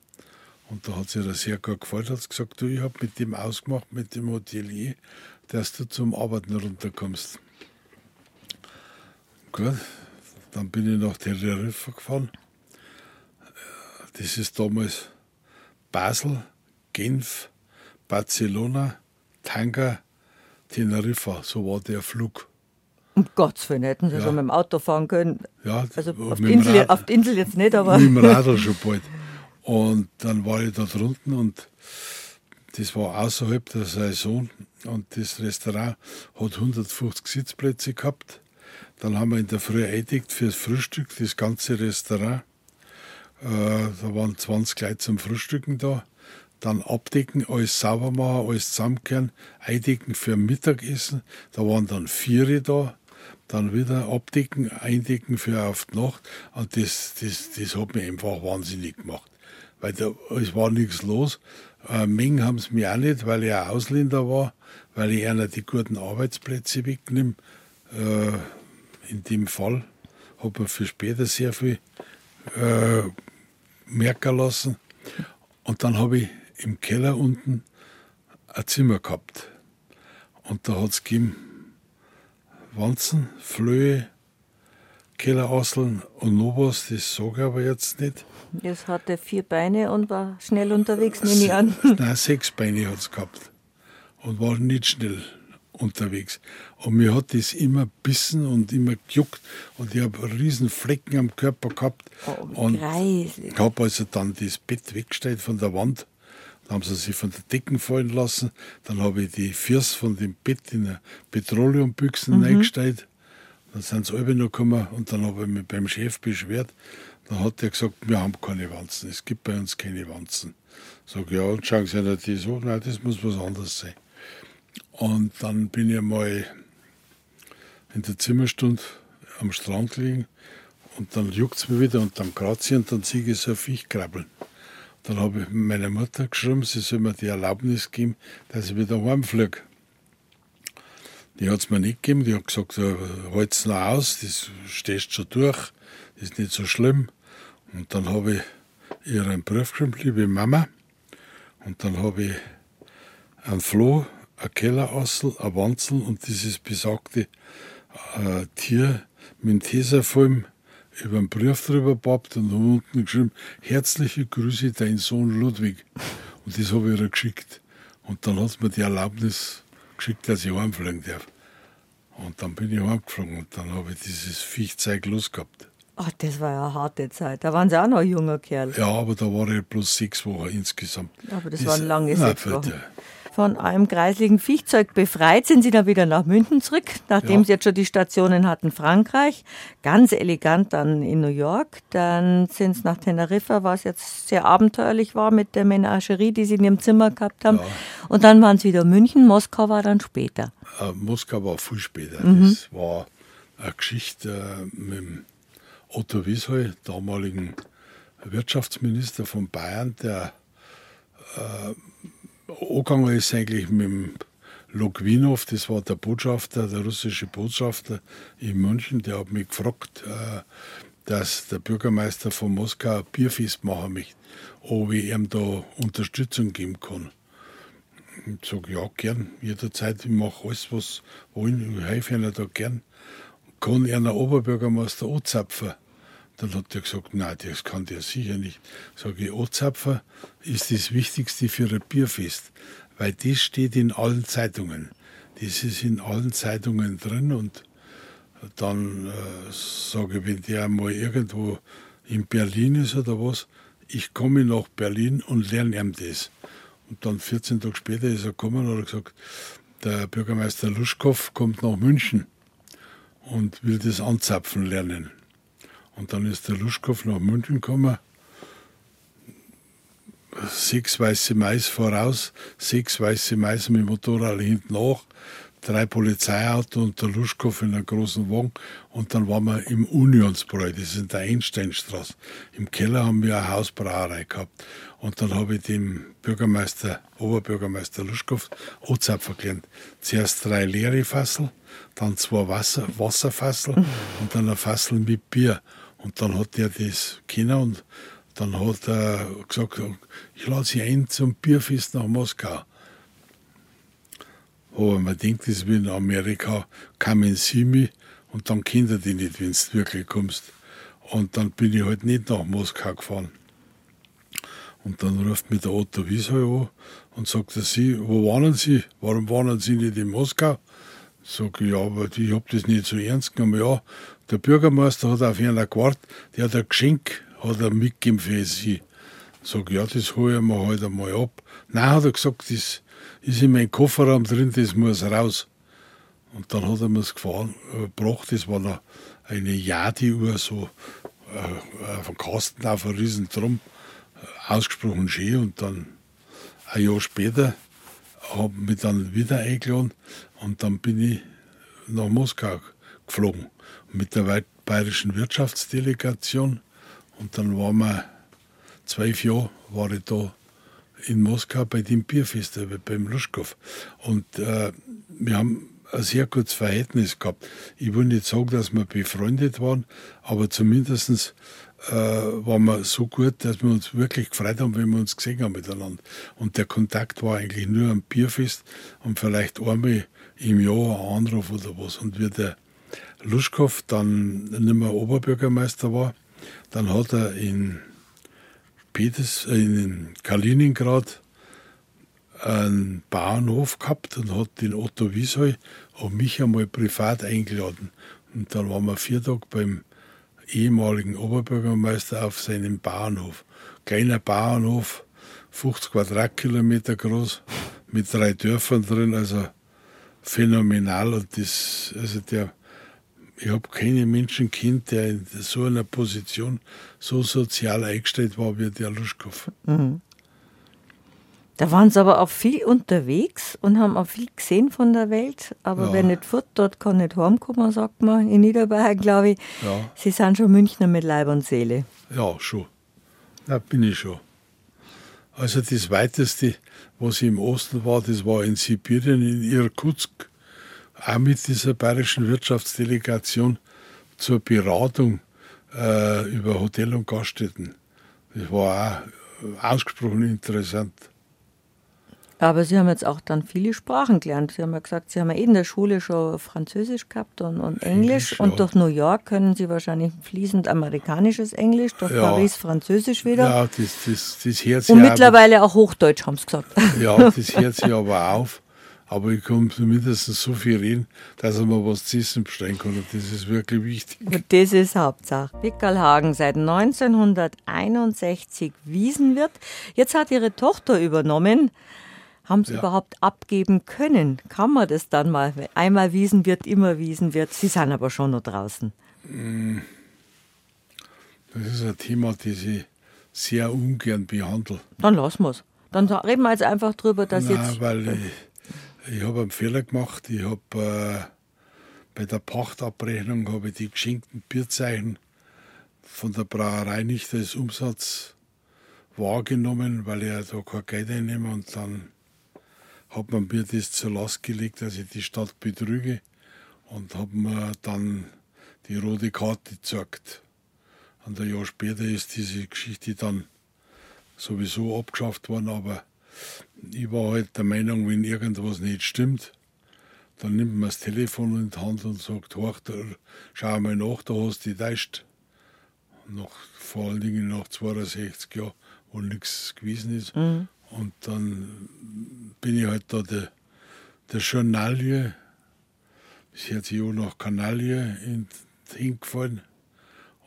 S3: Und da hat sie das sehr gut gefallen, hat gesagt, du, ich habe mit dem ausgemacht, mit dem Hotelier, dass du zum Arbeiten runterkommst. Gut, dann bin ich nach Teneriffa gefahren. Das ist damals Basel, Genf, Barcelona, Tanga, Teneriffa, so war der Flug.
S2: Um Gottes Willen, hätten Sie ja. schon mit dem Auto fahren können.
S3: Ja,
S2: also auf die, Insel, auf die Insel jetzt nicht, aber.
S3: Mit dem Radl schon bald. Und dann war ich da drunten und das war außerhalb der Saison und das Restaurant hat 150 Sitzplätze gehabt. Dann haben wir in der Früh eingedeckt fürs Frühstück, das ganze Restaurant. Äh, da waren 20 Leute zum Frühstücken da. Dann abdecken, alles sauber machen, alles zusammenkehren, eindecken für Mittagessen. Da waren dann vier da. Dann wieder abdecken, eindecken für auf die Nacht. Und das, das, das hat mich einfach wahnsinnig gemacht weil da, es war nichts los. Äh, Mengen haben es mir auch nicht, weil ich ein Ausländer war, weil ich einer die guten Arbeitsplätze wegnehme. Äh, in dem Fall habe ich für später sehr viel äh, merken lassen. Und dann habe ich im Keller unten ein Zimmer gehabt. Und da hat es Wanzen, Flöhe, Kellerasseln und noch was, das sage ich aber jetzt nicht.
S2: Es hatte vier Beine und war schnell unterwegs, nehme ich an.
S3: Nein, sechs Beine hat es gehabt und war nicht schnell unterwegs. Und mir hat das immer bissen und immer gejuckt und ich habe riesen Flecken am Körper gehabt.
S2: Oh, und
S3: ich habe also dann das Bett weggestellt von der Wand. Dann haben sie sich von der Decken fallen lassen. Dann habe ich die Füße von dem Bett in Petroleumbüchsen mhm. eingestellt. Dann sind sie alle noch gekommen und dann habe ich mich beim Chef beschwert. Dann hat er gesagt, wir haben keine Wanzen, es gibt bei uns keine Wanzen. Sag ja, und schauen Sie nicht das an, nein, das muss was anderes sein. Und dann bin ich mal in der Zimmerstunde am Strand liegen und dann juckt es mir wieder und dann kratze ich und dann sehe ich so ein Viech krabbeln. Dann habe ich meiner Mutter geschrieben, sie soll mir die Erlaubnis geben, dass ich wieder heimfliege. Die hat es mir nicht gegeben, die hat gesagt, halt es noch aus, das stehst schon durch, das ist nicht so schlimm. Und dann habe ich ihr einen Brief geschrieben, liebe Mama. Und dann habe ich einen Floh, ein Kellerassel, ein Wanzel und dieses besagte äh, Tier mit dem Tesafilm über einen Brief drüber gebaut und unten geschrieben, herzliche Grüße, dein Sohn Ludwig. Und das habe ich ihr geschickt. Und dann hat mir die Erlaubnis geschickt, dass ich heimfliegen darf. Und dann bin ich heimgeflogen und dann habe ich dieses Viechzeug losgehabt.
S2: Ach, das war ja eine harte Zeit. Da waren Sie auch noch ein junger Kerl.
S3: Ja, aber da war ich bloß sechs Wochen insgesamt.
S2: Aber das, das waren lange sechs Wochen von einem kreisligen Viechzeug befreit, sind Sie dann wieder nach München zurück, nachdem ja. Sie jetzt schon die Stationen hatten Frankreich, ganz elegant dann in New York, dann sind Sie nach Teneriffa, was jetzt sehr abenteuerlich war mit der Menagerie, die Sie in Ihrem Zimmer gehabt haben, ja. und dann waren Sie wieder München, Moskau war dann später.
S3: Äh, Moskau war viel später. Mhm. Das war eine Geschichte mit Otto Wiesheu, damaligen Wirtschaftsminister von Bayern, der äh, angegangen ist eigentlich mit dem Logwinow, das war der Botschafter, der russische Botschafter in München, der hat mich gefragt, äh, dass der Bürgermeister von Moskau ein Bierfest machen möchte, ob ich ihm da Unterstützung geben kann. Ich sage, ja, gern, jederzeit, ich mache alles, was wollen, ich helfe ihnen da gern. Kann er einen Oberbürgermeister anzapfen? Dann hat er gesagt, nein, das kann der sicher nicht. Sage ich, Ozapfer ist das Wichtigste für ein Bierfest, weil das steht in allen Zeitungen. Das ist in allen Zeitungen drin und dann äh, sage ich, wenn der mal irgendwo in Berlin ist oder was, ich komme nach Berlin und lerne ihm das. Und dann 14 Tage später ist er gekommen und hat gesagt, der Bürgermeister Luschkow kommt nach München und will das anzapfen lernen. Und dann ist der Luschkow nach München gekommen. Sechs weiße Mais voraus, sechs weiße Mais mit Motorrad hinten nach, drei Polizeiautos und der Luschkow in einem großen Wagen. Und dann waren wir im Unionsbräu, das ist in der Einsteinstraße. Im Keller haben wir eine Hausbrauerei gehabt. Und dann habe ich dem Bürgermeister, Oberbürgermeister Luschkow, Ozapfer gelernt. Zuerst drei leere Fassel, dann zwei Wasser, Wasserfassel und dann ein Fassel mit Bier. Und dann hat er das kennen und dann hat er gesagt, ich lade Sie ein zum Bierfest nach Moskau. Aber man denkt, das wie in Amerika, kamen Sie mich und dann kennt er die nicht, wenn du wirklich kommst. Und dann bin ich halt nicht nach Moskau gefahren. Und dann ruft mich der Otto Wiesheu an und sagt er, Sie, wo waren Sie? Warum waren Sie nicht in Moskau? Sag ich, ja, aber ich habe das nicht so ernst genommen. Ja, der Bürgermeister hat auf ihn gewartet, der hat ein Geschenk hat er mitgegeben für sie. Sag, ja, das hole ich mir heute halt einmal ab. Nein, hat er gesagt, das ist in meinem Kofferraum drin, das muss raus. Und dann hat er mir es äh, gebracht, das war noch eine Jadi-Uhr, so äh, dem Kasten, auf einem riesen Drum, äh, ausgesprochen schön. Und dann ein Jahr später habe ich mich dann wieder eingeladen und dann bin ich nach Moskau geflogen mit der bayerischen Wirtschaftsdelegation. Und dann waren wir zwölf Jahre war ich da in Moskau bei dem Bierfest, beim Luschkow. Und äh, wir haben ein sehr gutes Verhältnis gehabt. Ich will nicht sagen, dass wir befreundet waren, aber zumindest äh, waren wir so gut, dass wir uns wirklich gefreut haben, wenn wir uns gesehen haben miteinander. Und der Kontakt war eigentlich nur am Bierfest und vielleicht einmal im Jahr ein Anruf oder was. Und wie der Luschkow dann nicht mehr Oberbürgermeister war, dann hat er in, Peters, in Kaliningrad einen Bauernhof gehabt und hat den Otto Wiesheu und mich einmal privat eingeladen. Und dann waren wir vier Tage beim ehemaligen Oberbürgermeister auf seinem Bauernhof. Kleiner Bauernhof, 50 Quadratkilometer groß, mit drei Dörfern drin, also phänomenal. Und das, also der ich habe keinen Menschen kennt, der in so einer Position so sozial eingestellt war wie der Luschkow. Mhm.
S2: Da waren sie aber auch viel unterwegs und haben auch viel gesehen von der Welt. Aber ja. wer nicht fort, dort kann nicht heimkommen, sagt man in Niederbayern, glaube ich. Ja. Sie sind schon Münchner mit Leib und Seele.
S3: Ja, schon. Da bin ich schon. Also das Weiteste, was ich im Osten war, das war in Sibirien, in Irkutsk auch mit dieser bayerischen Wirtschaftsdelegation zur Beratung äh, über Hotel- und Gaststätten. Das war auch ausgesprochen interessant.
S2: Aber Sie haben jetzt auch dann viele Sprachen gelernt. Sie haben ja gesagt, Sie haben ja eh in der Schule schon Französisch gehabt und, und Englisch. Englisch und ja. durch New York können Sie wahrscheinlich fließend amerikanisches Englisch, durch ja. Paris Französisch wieder.
S3: Ja, das, das, das hört
S2: sich Und mittlerweile auch Hochdeutsch, haben Sie gesagt.
S3: Ja, das hört sich aber auf. Aber ich kann mindestens so viel reden, dass er mal was zu essen bestellen kann. Und das ist wirklich wichtig.
S2: Und das ist Hauptsache. Wickelhagen seit 1961 Wiesenwirt. Jetzt hat ihre Tochter übernommen. Haben Sie ja. überhaupt abgeben können? Kann man das dann mal? Einmal Wiesenwirt, immer Wiesenwirt. Sie sind aber schon noch draußen. Mm.
S3: Das ist ein Thema, das ich sehr ungern behandle.
S2: Dann lassen wir es. Dann reden wir jetzt einfach drüber, dass Nein, jetzt.
S3: Weil ich, ich habe einen Fehler gemacht. Ich habe äh, bei der Pachtabrechnung habe ich die geschenkten Bierzeichen von der Brauerei nicht als Umsatz wahrgenommen, weil ich da kein Geld einnehme und dann hat man mir das zur Last gelegt, dass ich die Stadt betrüge und habe mir dann die rote Karte gezeigt. Und ein Jahr später ist diese Geschichte dann sowieso abgeschafft worden, aber ich war halt der Meinung, wenn irgendwas nicht stimmt, dann nimmt man das Telefon in die Hand und sagt, da, schau mal nach, da hast du die täuscht. Nach, vor allen Dingen nach 62 Jahren, wo nichts gewesen ist. Mhm. Und dann bin ich halt da der, der Journalie, das hört sich auch nach Kanalie, hingefallen.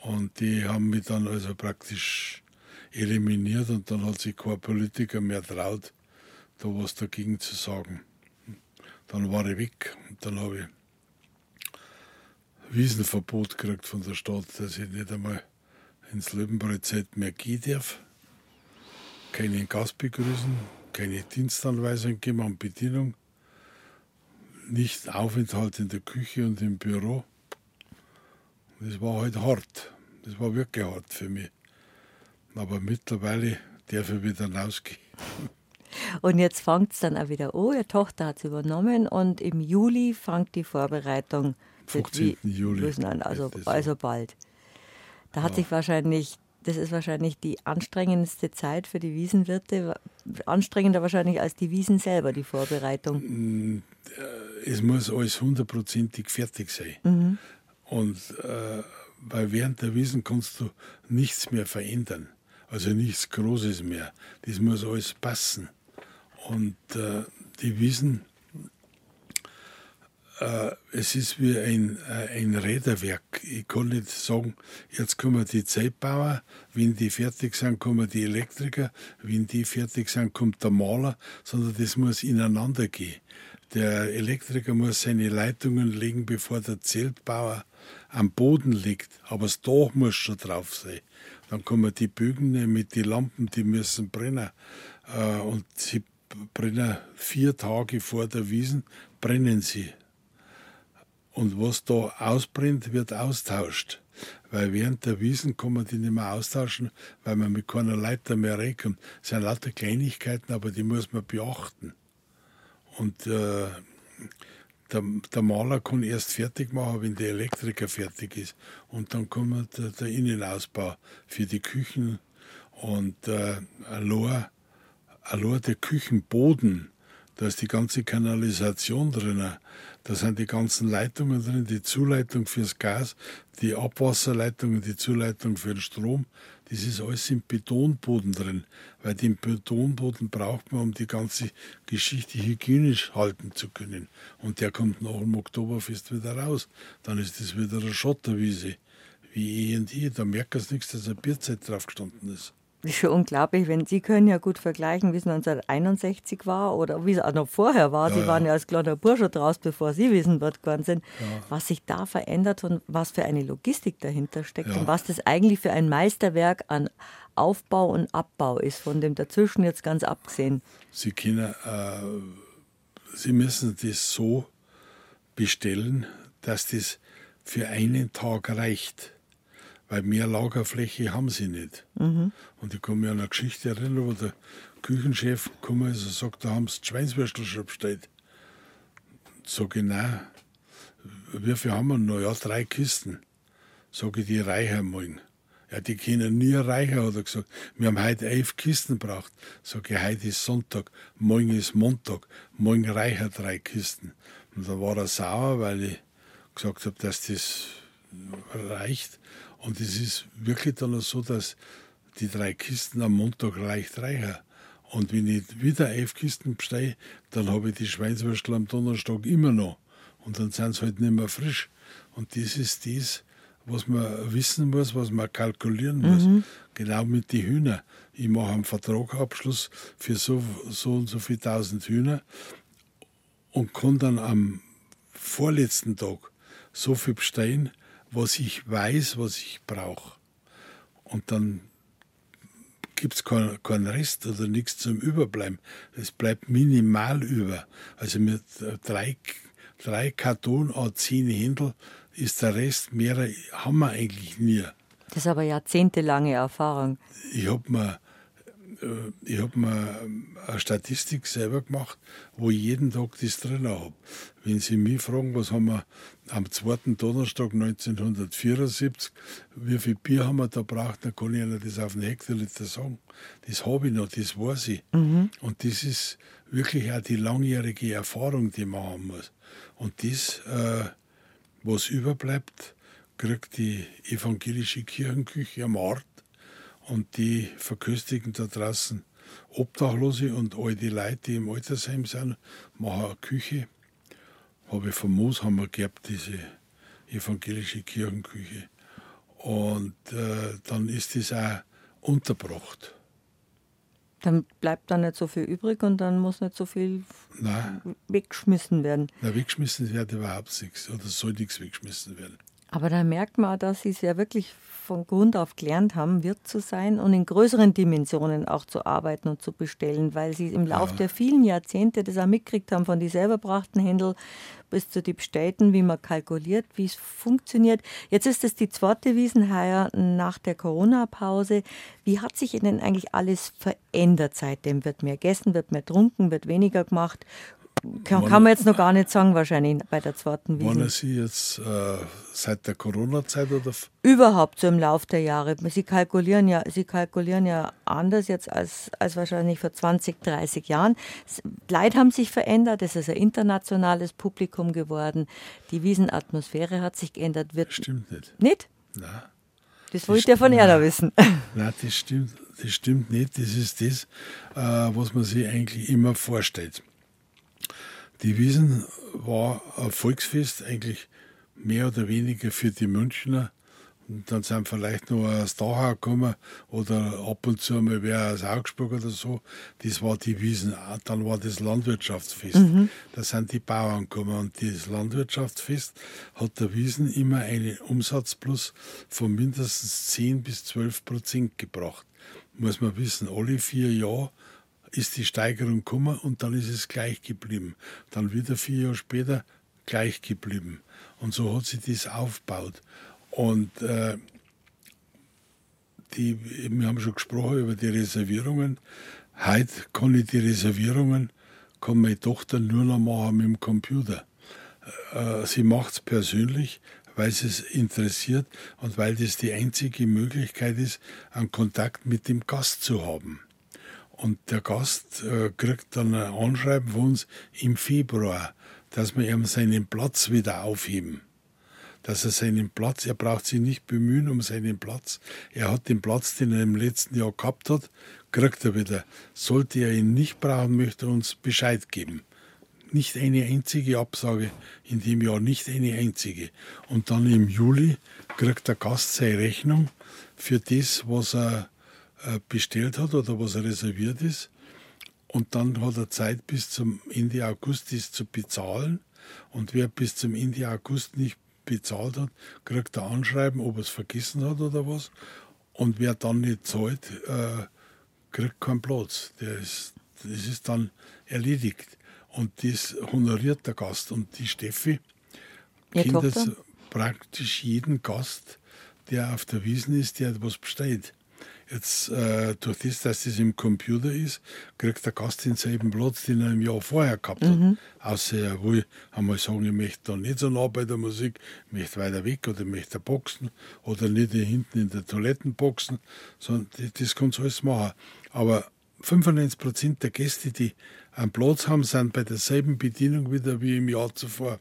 S3: Und die haben mich dann also praktisch eliminiert und dann hat sich kein Politiker mehr traut, da was dagegen zu sagen. Dann war ich weg und dann habe ich Wiesenverbot gekriegt von der Stadt, dass ich nicht einmal ins Löwenbräu-Zelt mehr gehen darf. Keinen Gast begrüßen, keine Dienstanweisung geben an Bedienung, nicht Aufenthalt in der Küche und im Büro. Das war halt hart. Das war wirklich hart für mich. Aber mittlerweile darf ich wieder rausgehen.
S2: Und jetzt fängt es dann auch wieder an. Ihre Tochter hat es übernommen und im Juli fängt die Vorbereitung
S3: 15. Juli.
S2: An, also, also bald. Da hat ja. sich wahrscheinlich, das ist wahrscheinlich die anstrengendste Zeit für die Wiesenwirte, anstrengender wahrscheinlich als die Wiesen selber, die Vorbereitung. Mm,
S3: äh, es muss alles hundertprozentig fertig sein. Mhm. Und äh, weil während der Wiesen kannst du nichts mehr verändern. Also nichts Großes mehr. Das muss alles passen. Und äh, die Wiesen, äh, es ist wie ein, äh, ein Räderwerk. Ich kann nicht sagen, jetzt kommen die Zeitbauer, wenn die fertig sind, kommen die Elektriker, wenn die fertig sind, kommt der Maler, sondern das muss ineinander gehen. Der Elektriker muss seine Leitungen legen, bevor der Zeltbauer am Boden liegt. Aber das Dach muss schon drauf sein. Dann kommen die Bögen mit den Lampen, die müssen brennen. Äh, und sie brennen vier Tage vor der Wiesen, brennen sie. Und was da ausbrennt, wird austauscht. Weil während der Wiesen kann man die nicht mehr austauschen, weil man mit keiner Leiter mehr reinkommt. Das sind lauter Kleinigkeiten, aber die muss man beachten. Und äh, der, der, Maler kann erst fertig machen, wenn der Elektriker fertig ist. Und dann kommt der, der Innenausbau für die Küchen und äh, allein, allein der Küchenboden, da ist die ganze Kanalisation drin, da sind die ganzen Leitungen drin, die Zuleitung fürs Gas, die Abwasserleitung und die Zuleitung für den Strom. Das ist alles im Betonboden drin, weil den Betonboden braucht man, um die ganze Geschichte hygienisch halten zu können. Und der kommt nach dem Oktoberfest wieder raus. Dann ist das wieder eine Schotterwiese, wie eh und je. Da merkt man nichts, dass eine Bierzeit drauf gestanden ist.
S2: Das ist schon unglaublich, wenn Sie können ja gut vergleichen, wie es 1961 war oder wie es auch noch vorher war.
S3: Ja,
S2: Sie
S3: ja.
S2: waren ja als kleiner Bursche draus, bevor Sie Wiesenwirt geworden sind.
S3: Ja.
S2: Was sich da verändert und was für eine Logistik dahinter steckt und was das eigentlich für ein Meisterwerk an Aufbau und Abbau ist, von dem dazwischen jetzt ganz abgesehen.
S3: Sie können, äh, Sie müssen das so bestellen, dass das für einen Tag reicht. Weil mehr Lagerfläche haben sie nicht. Und ich kann mich an eine Geschichte erinnern, wo der Küchenchef gekommen ist und sagt, da haben sie Schweinswürstel schon bestellt. Sag ich, nein, wie viel haben wir noch? Ja, drei Kisten. Sag ich, die reichen morgen. Ja, die können nie reichen, hat er gesagt. Wir haben heute elf Kisten gebraucht. Sag ich, heute ist Sonntag, morgen ist Montag, morgen reichen drei Kisten. Und dann war er sauer, weil ich gesagt habe, dass das reicht. Und es ist wirklich dann so, dass die drei Kisten am Montag leicht reichen. Und wenn ich wieder elf Kisten bestelle, dann habe ich die Schweinswürstel am Donnerstag immer noch. Und dann sind sie halt nicht mehr frisch. Und das ist das, was man wissen muss, was man kalkulieren muss. Genau mit den Hühnern. Ich mache einen Vertragabschluss für so, so und so viel tausend Hühner und kann dann am vorletzten Tag so viel bestellen, was ich weiß, was ich brauche. Und dann gibt es keinen kein Rest oder nichts zum Überbleiben. Es bleibt minimal über. Also mit drei, drei Karton a zehn Händel ist der Rest mehr, haben wir eigentlich nie.
S2: Das ist aber jahrzehntelange Erfahrung.
S3: Ich habe mir, ich hab mir eine Statistik selber gemacht, wo ich jeden Tag das drin habe. Wenn Sie mich fragen, was haben wir am zweiten Donnerstag 1974, wie viel Bier haben wir da braucht, dann kann ich Ihnen das auf den Hektoliter sagen. Das habe ich noch, das weiß ich. Und das ist wirklich auch die langjährige Erfahrung, die man haben muss. Und das, äh, was überbleibt, kriegt die evangelische Kirchenküche am Ort und die verköstigen da draußen Obdachlose und all die Leute, die im Altersheim sind, machen eine Küche. Habe ich vom Moos haben wir gehabt, diese evangelische Kirchenküche. Und äh, dann ist das auch unterbracht.
S2: Dann bleibt da nicht so viel übrig und dann muss nicht so viel
S3: Nein,
S2: weggeschmissen werden.
S3: na, weggeschmissen wird überhaupt nichts oder soll nichts weggeschmissen werden.
S2: Aber da merkt man, dass sie es ja wirklich von Grund auf gelernt haben, Wirt zu sein und in größeren Dimensionen auch zu arbeiten und zu bestellen, weil sie im Laufe der vielen Jahrzehnte das auch mitgekriegt haben, von die selber brachten Händel bis zu die bestellten, wie man kalkuliert, wie es funktioniert. Jetzt ist es die zweite Wiesenheier nach der Corona-Pause. Wie hat sich Ihnen eigentlich alles verändert seitdem? Wird mehr gegessen, wird mehr trunken, wird weniger gemacht? Kann, kann man jetzt noch gar nicht sagen, wahrscheinlich bei der zweiten Wiesen.
S3: Waren Sie jetzt äh, seit der Corona-Zeit oder
S2: Überhaupt so im Lauf der Jahre. Sie kalkulieren ja, Sie kalkulieren ja anders jetzt als, als wahrscheinlich vor 20, 30 Jahren. Leute haben sich verändert, es ist ein internationales Publikum geworden. Die Wiesenatmosphäre hat sich geändert. Wird
S3: stimmt nicht?
S2: nicht?
S3: Nein.
S2: Das wollte ich ja von Erda wissen.
S3: Nein, das stimmt, das stimmt nicht. Das ist das, äh, was man sich eigentlich immer vorstellt. Die Wiesen war ein Volksfest, eigentlich mehr oder weniger für die Münchner. Und dann sind vielleicht noch aus Dachau gekommen oder ab und zu mal wer aus Augsburg oder so. Das war die Wiesen. Dann war das Landwirtschaftsfest. Da sind die Bauern gekommen. Und das Landwirtschaftsfest hat der Wiesen immer einen Umsatzplus von mindestens 10 bis 12 Prozent gebracht. Muss man wissen, alle vier Jahre ist die Steigerung gekommen und dann ist es gleich geblieben. Dann wieder vier Jahre später gleich geblieben. Und so hat sich das aufgebaut. Und äh, die, wir haben schon gesprochen über die Reservierungen. Heute kann ich die Reservierungen, kann meine Tochter nur noch machen mit dem Computer. Äh, sie macht es persönlich, weil sie es interessiert und weil das die einzige Möglichkeit ist, einen Kontakt mit dem Gast zu haben. Und der Gast äh, kriegt dann ein Anschreiben von uns im Februar, dass wir ihm seinen Platz wieder aufheben. Dass er seinen Platz, er braucht sich nicht bemühen um seinen Platz. Er hat den Platz, den er im letzten Jahr gehabt hat, kriegt er wieder. Sollte er ihn nicht brauchen, möchte er uns Bescheid geben. Nicht eine einzige Absage in dem Jahr, nicht eine einzige. Und dann im Juli kriegt der Gast seine Rechnung für das, was er bestellt hat oder was reserviert ist. Und dann hat er Zeit bis zum Ende August dies zu bezahlen. Und wer bis zum Ende August nicht bezahlt hat, kriegt ein Anschreiben, ob er es vergessen hat oder was. Und wer dann nicht zahlt, äh, kriegt keinen Platz. Der ist, das ist dann erledigt. Und das honoriert der Gast. Und die Steffi
S2: Ihr
S3: kennt das praktisch jeden Gast, der auf der Wiesen ist, der etwas bestellt. Jetzt, äh, durch das, dass das im Computer ist, kriegt der Gast denselben Platz, den er im Jahr vorher gehabt hat. Außer er will einmal sagen, ich möchte da nicht so nah bei der Musik, ich möchte weiter weg oder ich möchte boxen oder nicht hinten in der Toiletten boxen, sondern das, das kannst du alles machen. Aber 95 Prozent der Gäste, die einen Platz haben, sind bei derselben Bedienung wieder wie im Jahr zuvor.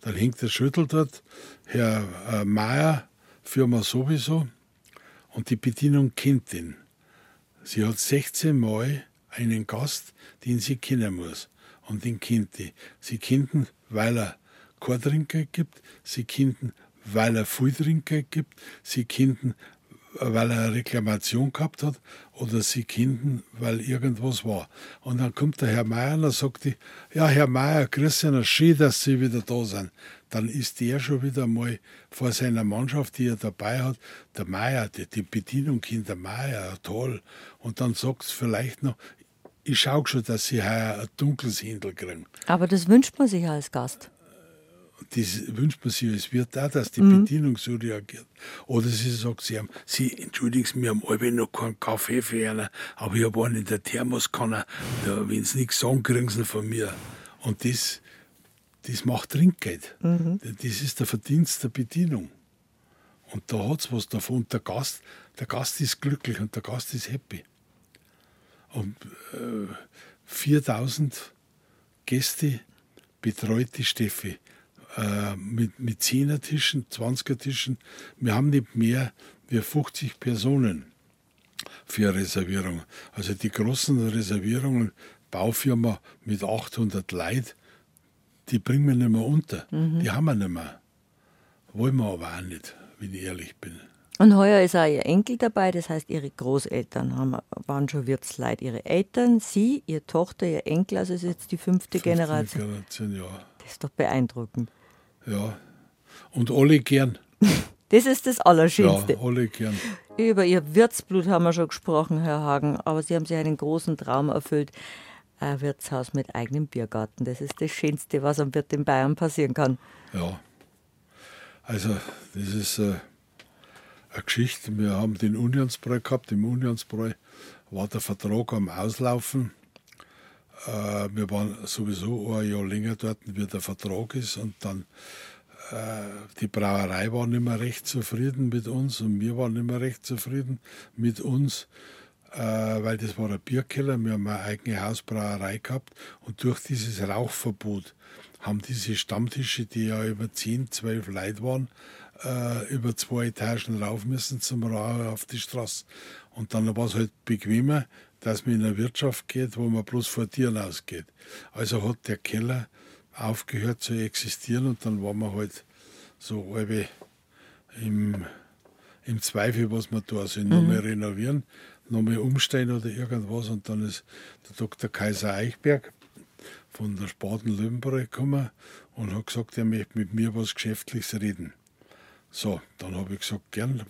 S3: Dann hängt der Schüttel dort, Herr äh, Mayer, Firma sowieso, und die Bedienung kennt ihn. Sie hat 16 Mal einen Gast, den sie kennen muss. Und den kennt die. Sie kennt ihn, weil er kein gibt. Sie kennt ihn, weil er viel gibt. Sie kennt ihn, weil er eine Reklamation gehabt hat. Oder sie ihn, weil irgendwas war. Und dann kommt der Herr Meier und sagt die, ja, Herr Meier, Sie, schön, dass Sie wieder da sind. Dann ist der schon wieder mal vor seiner Mannschaft, die er dabei hat, der Meier, die, die Bedienung kennt der Meier, toll. Und dann sagt es vielleicht noch, ich schaue schon, dass Sie heuer ein dunkles Händel kriegen.
S2: Aber das wünscht man sich als Gast.
S3: Das wünscht man sich als Wirt auch, dass die Bedienung so reagiert. Oder sie sagt, sie haben, sie, entschuldigen Sie, wir haben alle noch keinen Kaffee für einen, aber ich habe einen in der Thermoskanne, da, wenn Sie nichts sagen, kriegen Sie von mir. Und das, das macht Trinkgeld. Das ist der Verdienst der Bedienung. Und da hat es was davon. Und der Gast, der Gast ist glücklich und der Gast ist happy. Und äh, 4000 Gäste betreut die Steffi äh, mit, mit 10er Tischen, 20er Tischen. Wir haben nicht mehr wie 50 Personen für Reservierung. Also die großen Reservierungen, Baufirma mit 800 Leuten, die bringen wir nicht mehr unter. Die haben wir nicht mehr. Wollen wir aber auch nicht, wenn ich ehrlich bin.
S2: Und heuer ist auch ihr Enkel dabei, das heißt, ihre Großeltern haben, waren schon Wirtsleit. Ihre Eltern, sie, ihre Tochter, ihr Enkel, also ist jetzt die fünfte Generation.
S3: Generation, ja.
S2: Das ist doch beeindruckend.
S3: Ja. Und alle gern.
S2: Das ist das Allerschönste.
S3: Ja, alle gern.
S2: Über ihr Wirtsblut haben wir schon gesprochen, Herr Hagen, aber Sie haben sich einen großen Traum erfüllt. Ein Wirtshaus mit eigenem Biergarten. Das ist das Schönste, was am Wirt in Bayern passieren kann.
S3: Ja. Also, das ist äh, eine Geschichte. Wir haben den Unionsbräu gehabt. Im Unionsbräu war der Vertrag am Auslaufen. Äh, wir waren sowieso ein Jahr länger dort, wie der Vertrag ist. Und dann, äh, die Brauerei war nicht mehr recht zufrieden mit uns und wir waren nicht mehr recht zufrieden mit uns äh, weil das war ein Bierkeller. Wir haben eine eigene Hausbrauerei gehabt und durch dieses Rauchverbot haben diese Stammtische, die ja über 10, 12 Leute waren, äh, über zwei Etagen rauf müssen zum Rauchen auf die Straße. Und dann war es halt bequemer, dass man in eine Wirtschaft geht, wo man bloß vor Tieren ausgeht. Also hat der Keller aufgehört zu existieren und dann waren wir halt so halbe im, im Zweifel, was wir da sind. Nochmal renovieren, nochmal umstellen oder irgendwas. Und dann ist der Dr. Kaiser Eichberg von der Spaten Löwenbräu gekommen und hat gesagt, er möchte mit mir was Geschäftliches reden. So, dann habe ich gesagt, gern,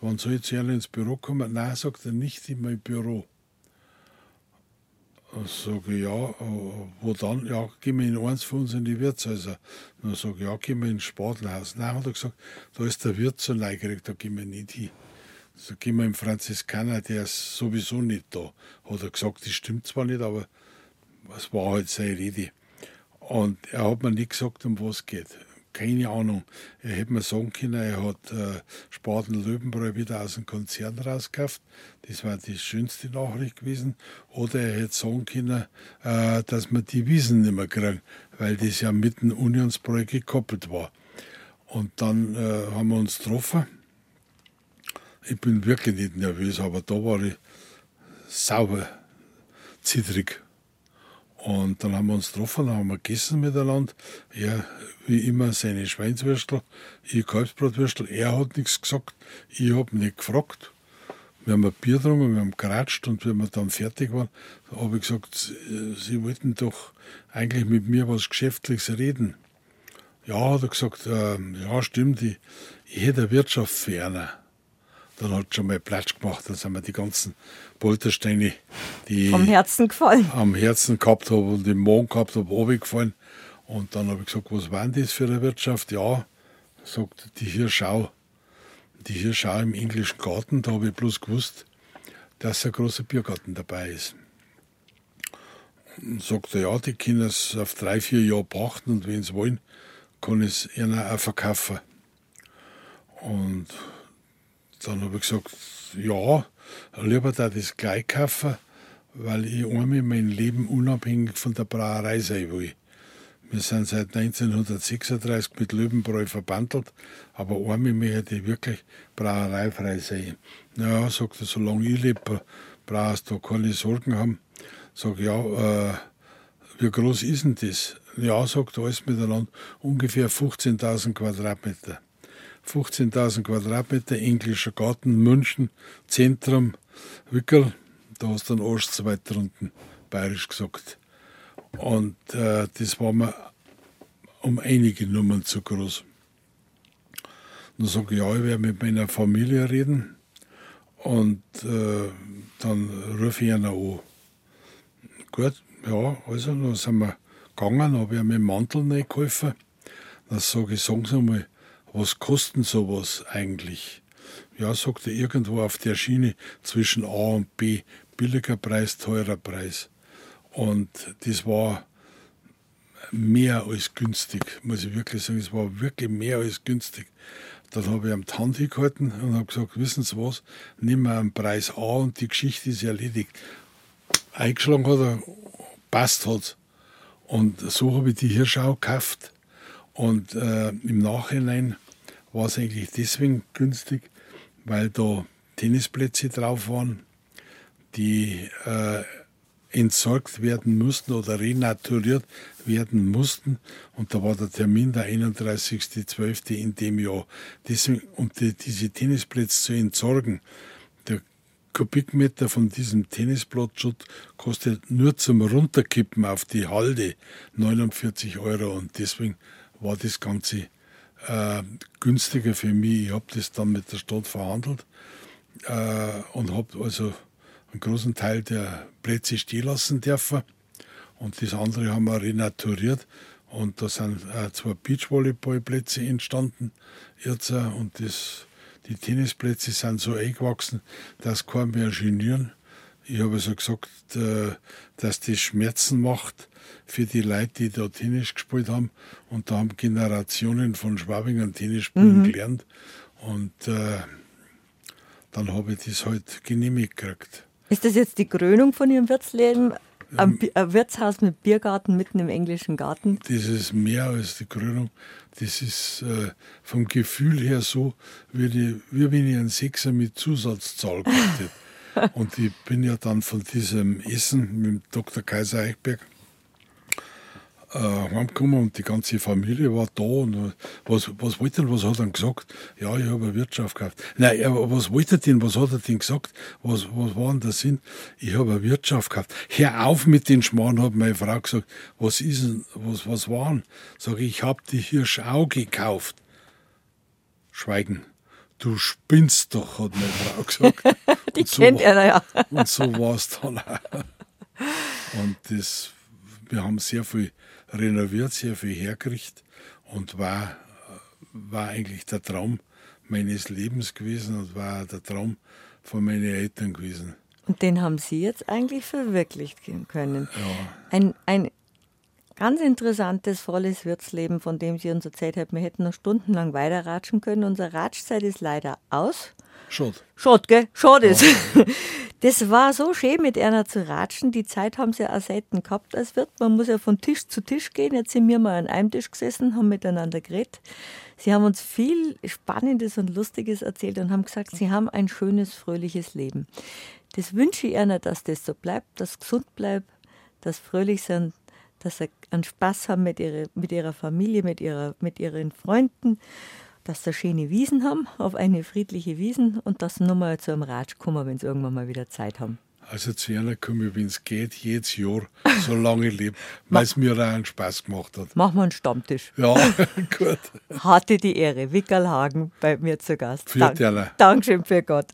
S3: wann soll ich zu ins Büro kommen? Nein, sagt er, nicht in mein Büro. Sage ich, ja, äh, wo dann? Ja, gehen wir in eins von uns in die Wirtshäuser. Dann sage ich, ja, gehen wir ins Spatenhaus. Nein, hat er gesagt, da ist der Wirt so neugierig, da gehen wir nicht hin. So gehen wir im Franziskaner, der ist sowieso nicht da. Hat er gesagt, das stimmt zwar nicht, aber es war halt seine Rede. Und er hat mir nicht gesagt, um was es geht. Keine Ahnung. Er hätte mir sagen können, er hat äh, Spaten Löwenbräu wieder aus dem Konzern rausgekauft. Das war die schönste Nachricht gewesen. Oder er hätte sagen können, äh, dass wir die Wiesen nicht mehr kriegen, weil das ja mit dem Unionsbräu gekoppelt war. Und dann äh, haben wir uns getroffen. Ich bin wirklich nicht nervös, aber da war ich sauber zittrig. Und dann haben wir uns getroffen, haben wir gegessen miteinander. Er, wie immer, seine Schweinswürstel, ich Kalbsbratwürstel. Er hat nichts gesagt, ich habe nicht gefragt. wir haben ein Bier getrunken, wir haben geratscht und wenn wir dann fertig waren, habe ich gesagt, Sie wollten doch eigentlich mit mir was Geschäftliches reden. Ja, hat er gesagt, äh, ja, stimmt, ich, ich hätte Wirtschaft für einen. Dann hat schon mal Platsch gemacht, dann sind wir die ganzen Poltersteine, die
S2: Vom Herzen gefallen.
S3: am Herzen gehabt habe und im Magen gehabt habe, runtergefallen. Und dann habe ich gesagt, was war denn das für eine Wirtschaft? Ja, sagt die Hirschau. Die Hirschau im englischen Garten, da habe ich bloß gewusst, dass ein großer Biergarten dabei ist. Und sagt er, ja, die können es auf drei, vier Jahre pachten und wenn sie wollen, kann ich es ihnen auch verkaufen. Und dann habe ich gesagt, ja, lieber da das gleich kaufen, weil ich einmal mein Leben unabhängig von der Brauerei sein will. Wir sind seit 1936 mit Löwenbräu verbandelt, aber einmal möchte ich wirklich brauereifrei sein. Naja, sagt er, solange ich lebe, brauchst du keine Sorgen haben. Sag ja, äh, wie groß ist denn das? Ja, sagt alles miteinander, ungefähr 15.000 Quadratmeter. 15.000 Quadratmeter, englischer Garten, München, Zentrum, Wickel, da hast du einen Arsch zu weit drunten, bayerisch gesagt. Und äh, das war mir um einige Nummern zu groß. Dann sage ich, ja, ich werde mit meiner Familie reden und äh, dann rufe ich ihn an. Gut, ja, also dann sind wir gegangen, habe ich mir den Mantel reingeholfen. Dann sage ich, sagen Sie mal, was kostet sowas eigentlich? Ja, sagt er, irgendwo auf der Schiene zwischen A und B, billiger Preis, teurer Preis. Und das war mehr als günstig, muss ich wirklich sagen. Es war wirklich mehr als günstig. Dann habe ich am Tante gehalten und habe gesagt, wissen Sie was, nehmen wir einen Preis A und die Geschichte ist erledigt. Eingeschlagen hat er, passt hat Und so habe ich die Hirschau gekauft. Und äh, im Nachhinein war es eigentlich deswegen günstig, weil da Tennisplätze drauf waren, die äh, entsorgt werden mussten oder renaturiert werden mussten. Und da war der Termin der 31.12. in dem Jahr. Deswegen, um die, diese Tennisplätze zu entsorgen, der Kubikmeter von diesem Tennisplatzschutt kostet nur zum Runterkippen auf die Halde 49 Euro. Und deswegen war das Ganze äh, günstiger für mich. Ich habe das dann mit der Stadt verhandelt äh, und habe also einen großen Teil der Plätze stehen lassen dürfen. Und das andere haben wir renaturiert. Und da sind äh, zwei Beachvolleyballplätze entstanden jetzt. Äh, und das, die Tennisplätze sind so eingewachsen, dass kein mehr genieren. Ich habe also gesagt, äh, dass das Schmerzen macht für die Leute, die da Tennis gespielt haben. Und da haben Generationen von Schwabingern Tennis spielen mhm. gelernt. Und äh, dann habe ich das halt genehmigt gekriegt.
S2: Ist das jetzt die Krönung von Ihrem Wirtsleben? Ein, ein Wirtshaus mit Biergarten mitten im englischen Garten?
S3: Das ist mehr als die Krönung. Das ist äh, vom Gefühl her so, wie, die, wie wenn ich einen Sechser mit Zusatzzahl gehabt hätte. Und ich bin ja dann von diesem Essen mit dem Dr. Kaiser Eichberg äh, heimgekommen und die ganze Familie war da. Und was, was wollte er, was hat er gesagt? Ja, ich habe eine Wirtschaft gekauft. Nein, aber was wollte er denn, was hat er denn gesagt? Was, was war denn der Sinn? Ich habe eine Wirtschaft gekauft. Hör auf mit den Schmarrn, hat meine Frau gesagt. Was ist denn, was, was waren? Sag ich, ich habe die Hirschau gekauft. Schweigen. Du spinnst doch, hat meine Frau gesagt.
S2: die so kennt er ja.
S3: und so war es dann auch. Und das, wir haben sehr viel renoviert, sehr viel hergerichtet und war, war eigentlich der Traum meines Lebens gewesen und war der Traum von meinen Eltern gewesen.
S2: Und den haben Sie jetzt eigentlich verwirklichen können.
S3: Ja.
S2: Ein, ein ganz interessantes, volles Wirtsleben, von dem Sie uns erzählt haben. Wir hätten noch stundenlang weiterratschen können. Unsere Ratschzeit ist leider aus.
S3: Schade.
S2: Schade, gell? Schade ist. Ja. Das war so schön, mit einer zu ratschen. Die Zeit haben sie ja auch selten gehabt als Wirt. Man muss ja von Tisch zu Tisch gehen. Jetzt sind wir mal an einem Tisch gesessen, haben miteinander geredet. Sie haben uns viel Spannendes und Lustiges erzählt und haben gesagt, sie haben ein schönes, fröhliches Leben. Das wünsche ich ihnen, dass das so bleibt, dass gesund bleibt, dass fröhlich sind, dass sie einen Spaß haben mit ihrer, mit ihrer Familie, mit, ihrer, mit ihren Freunden dass sie schöne Wiesen haben, auf eine friedliche Wiesen und dass sie nochmal zu einem Ratsch kommen, wenn sie irgendwann mal wieder Zeit haben.
S3: Also zu einer komme ich, wenn es geht, jedes Jahr, solange ich lebe, weil es mir auch einen Spaß gemacht hat.
S2: Machen wir einen Stammtisch.
S3: Ja, gut.
S2: Hatte die Ehre. Wickerlhagen bei mir zu Gast.
S3: Für Dank,
S2: Dankeschön für Gott.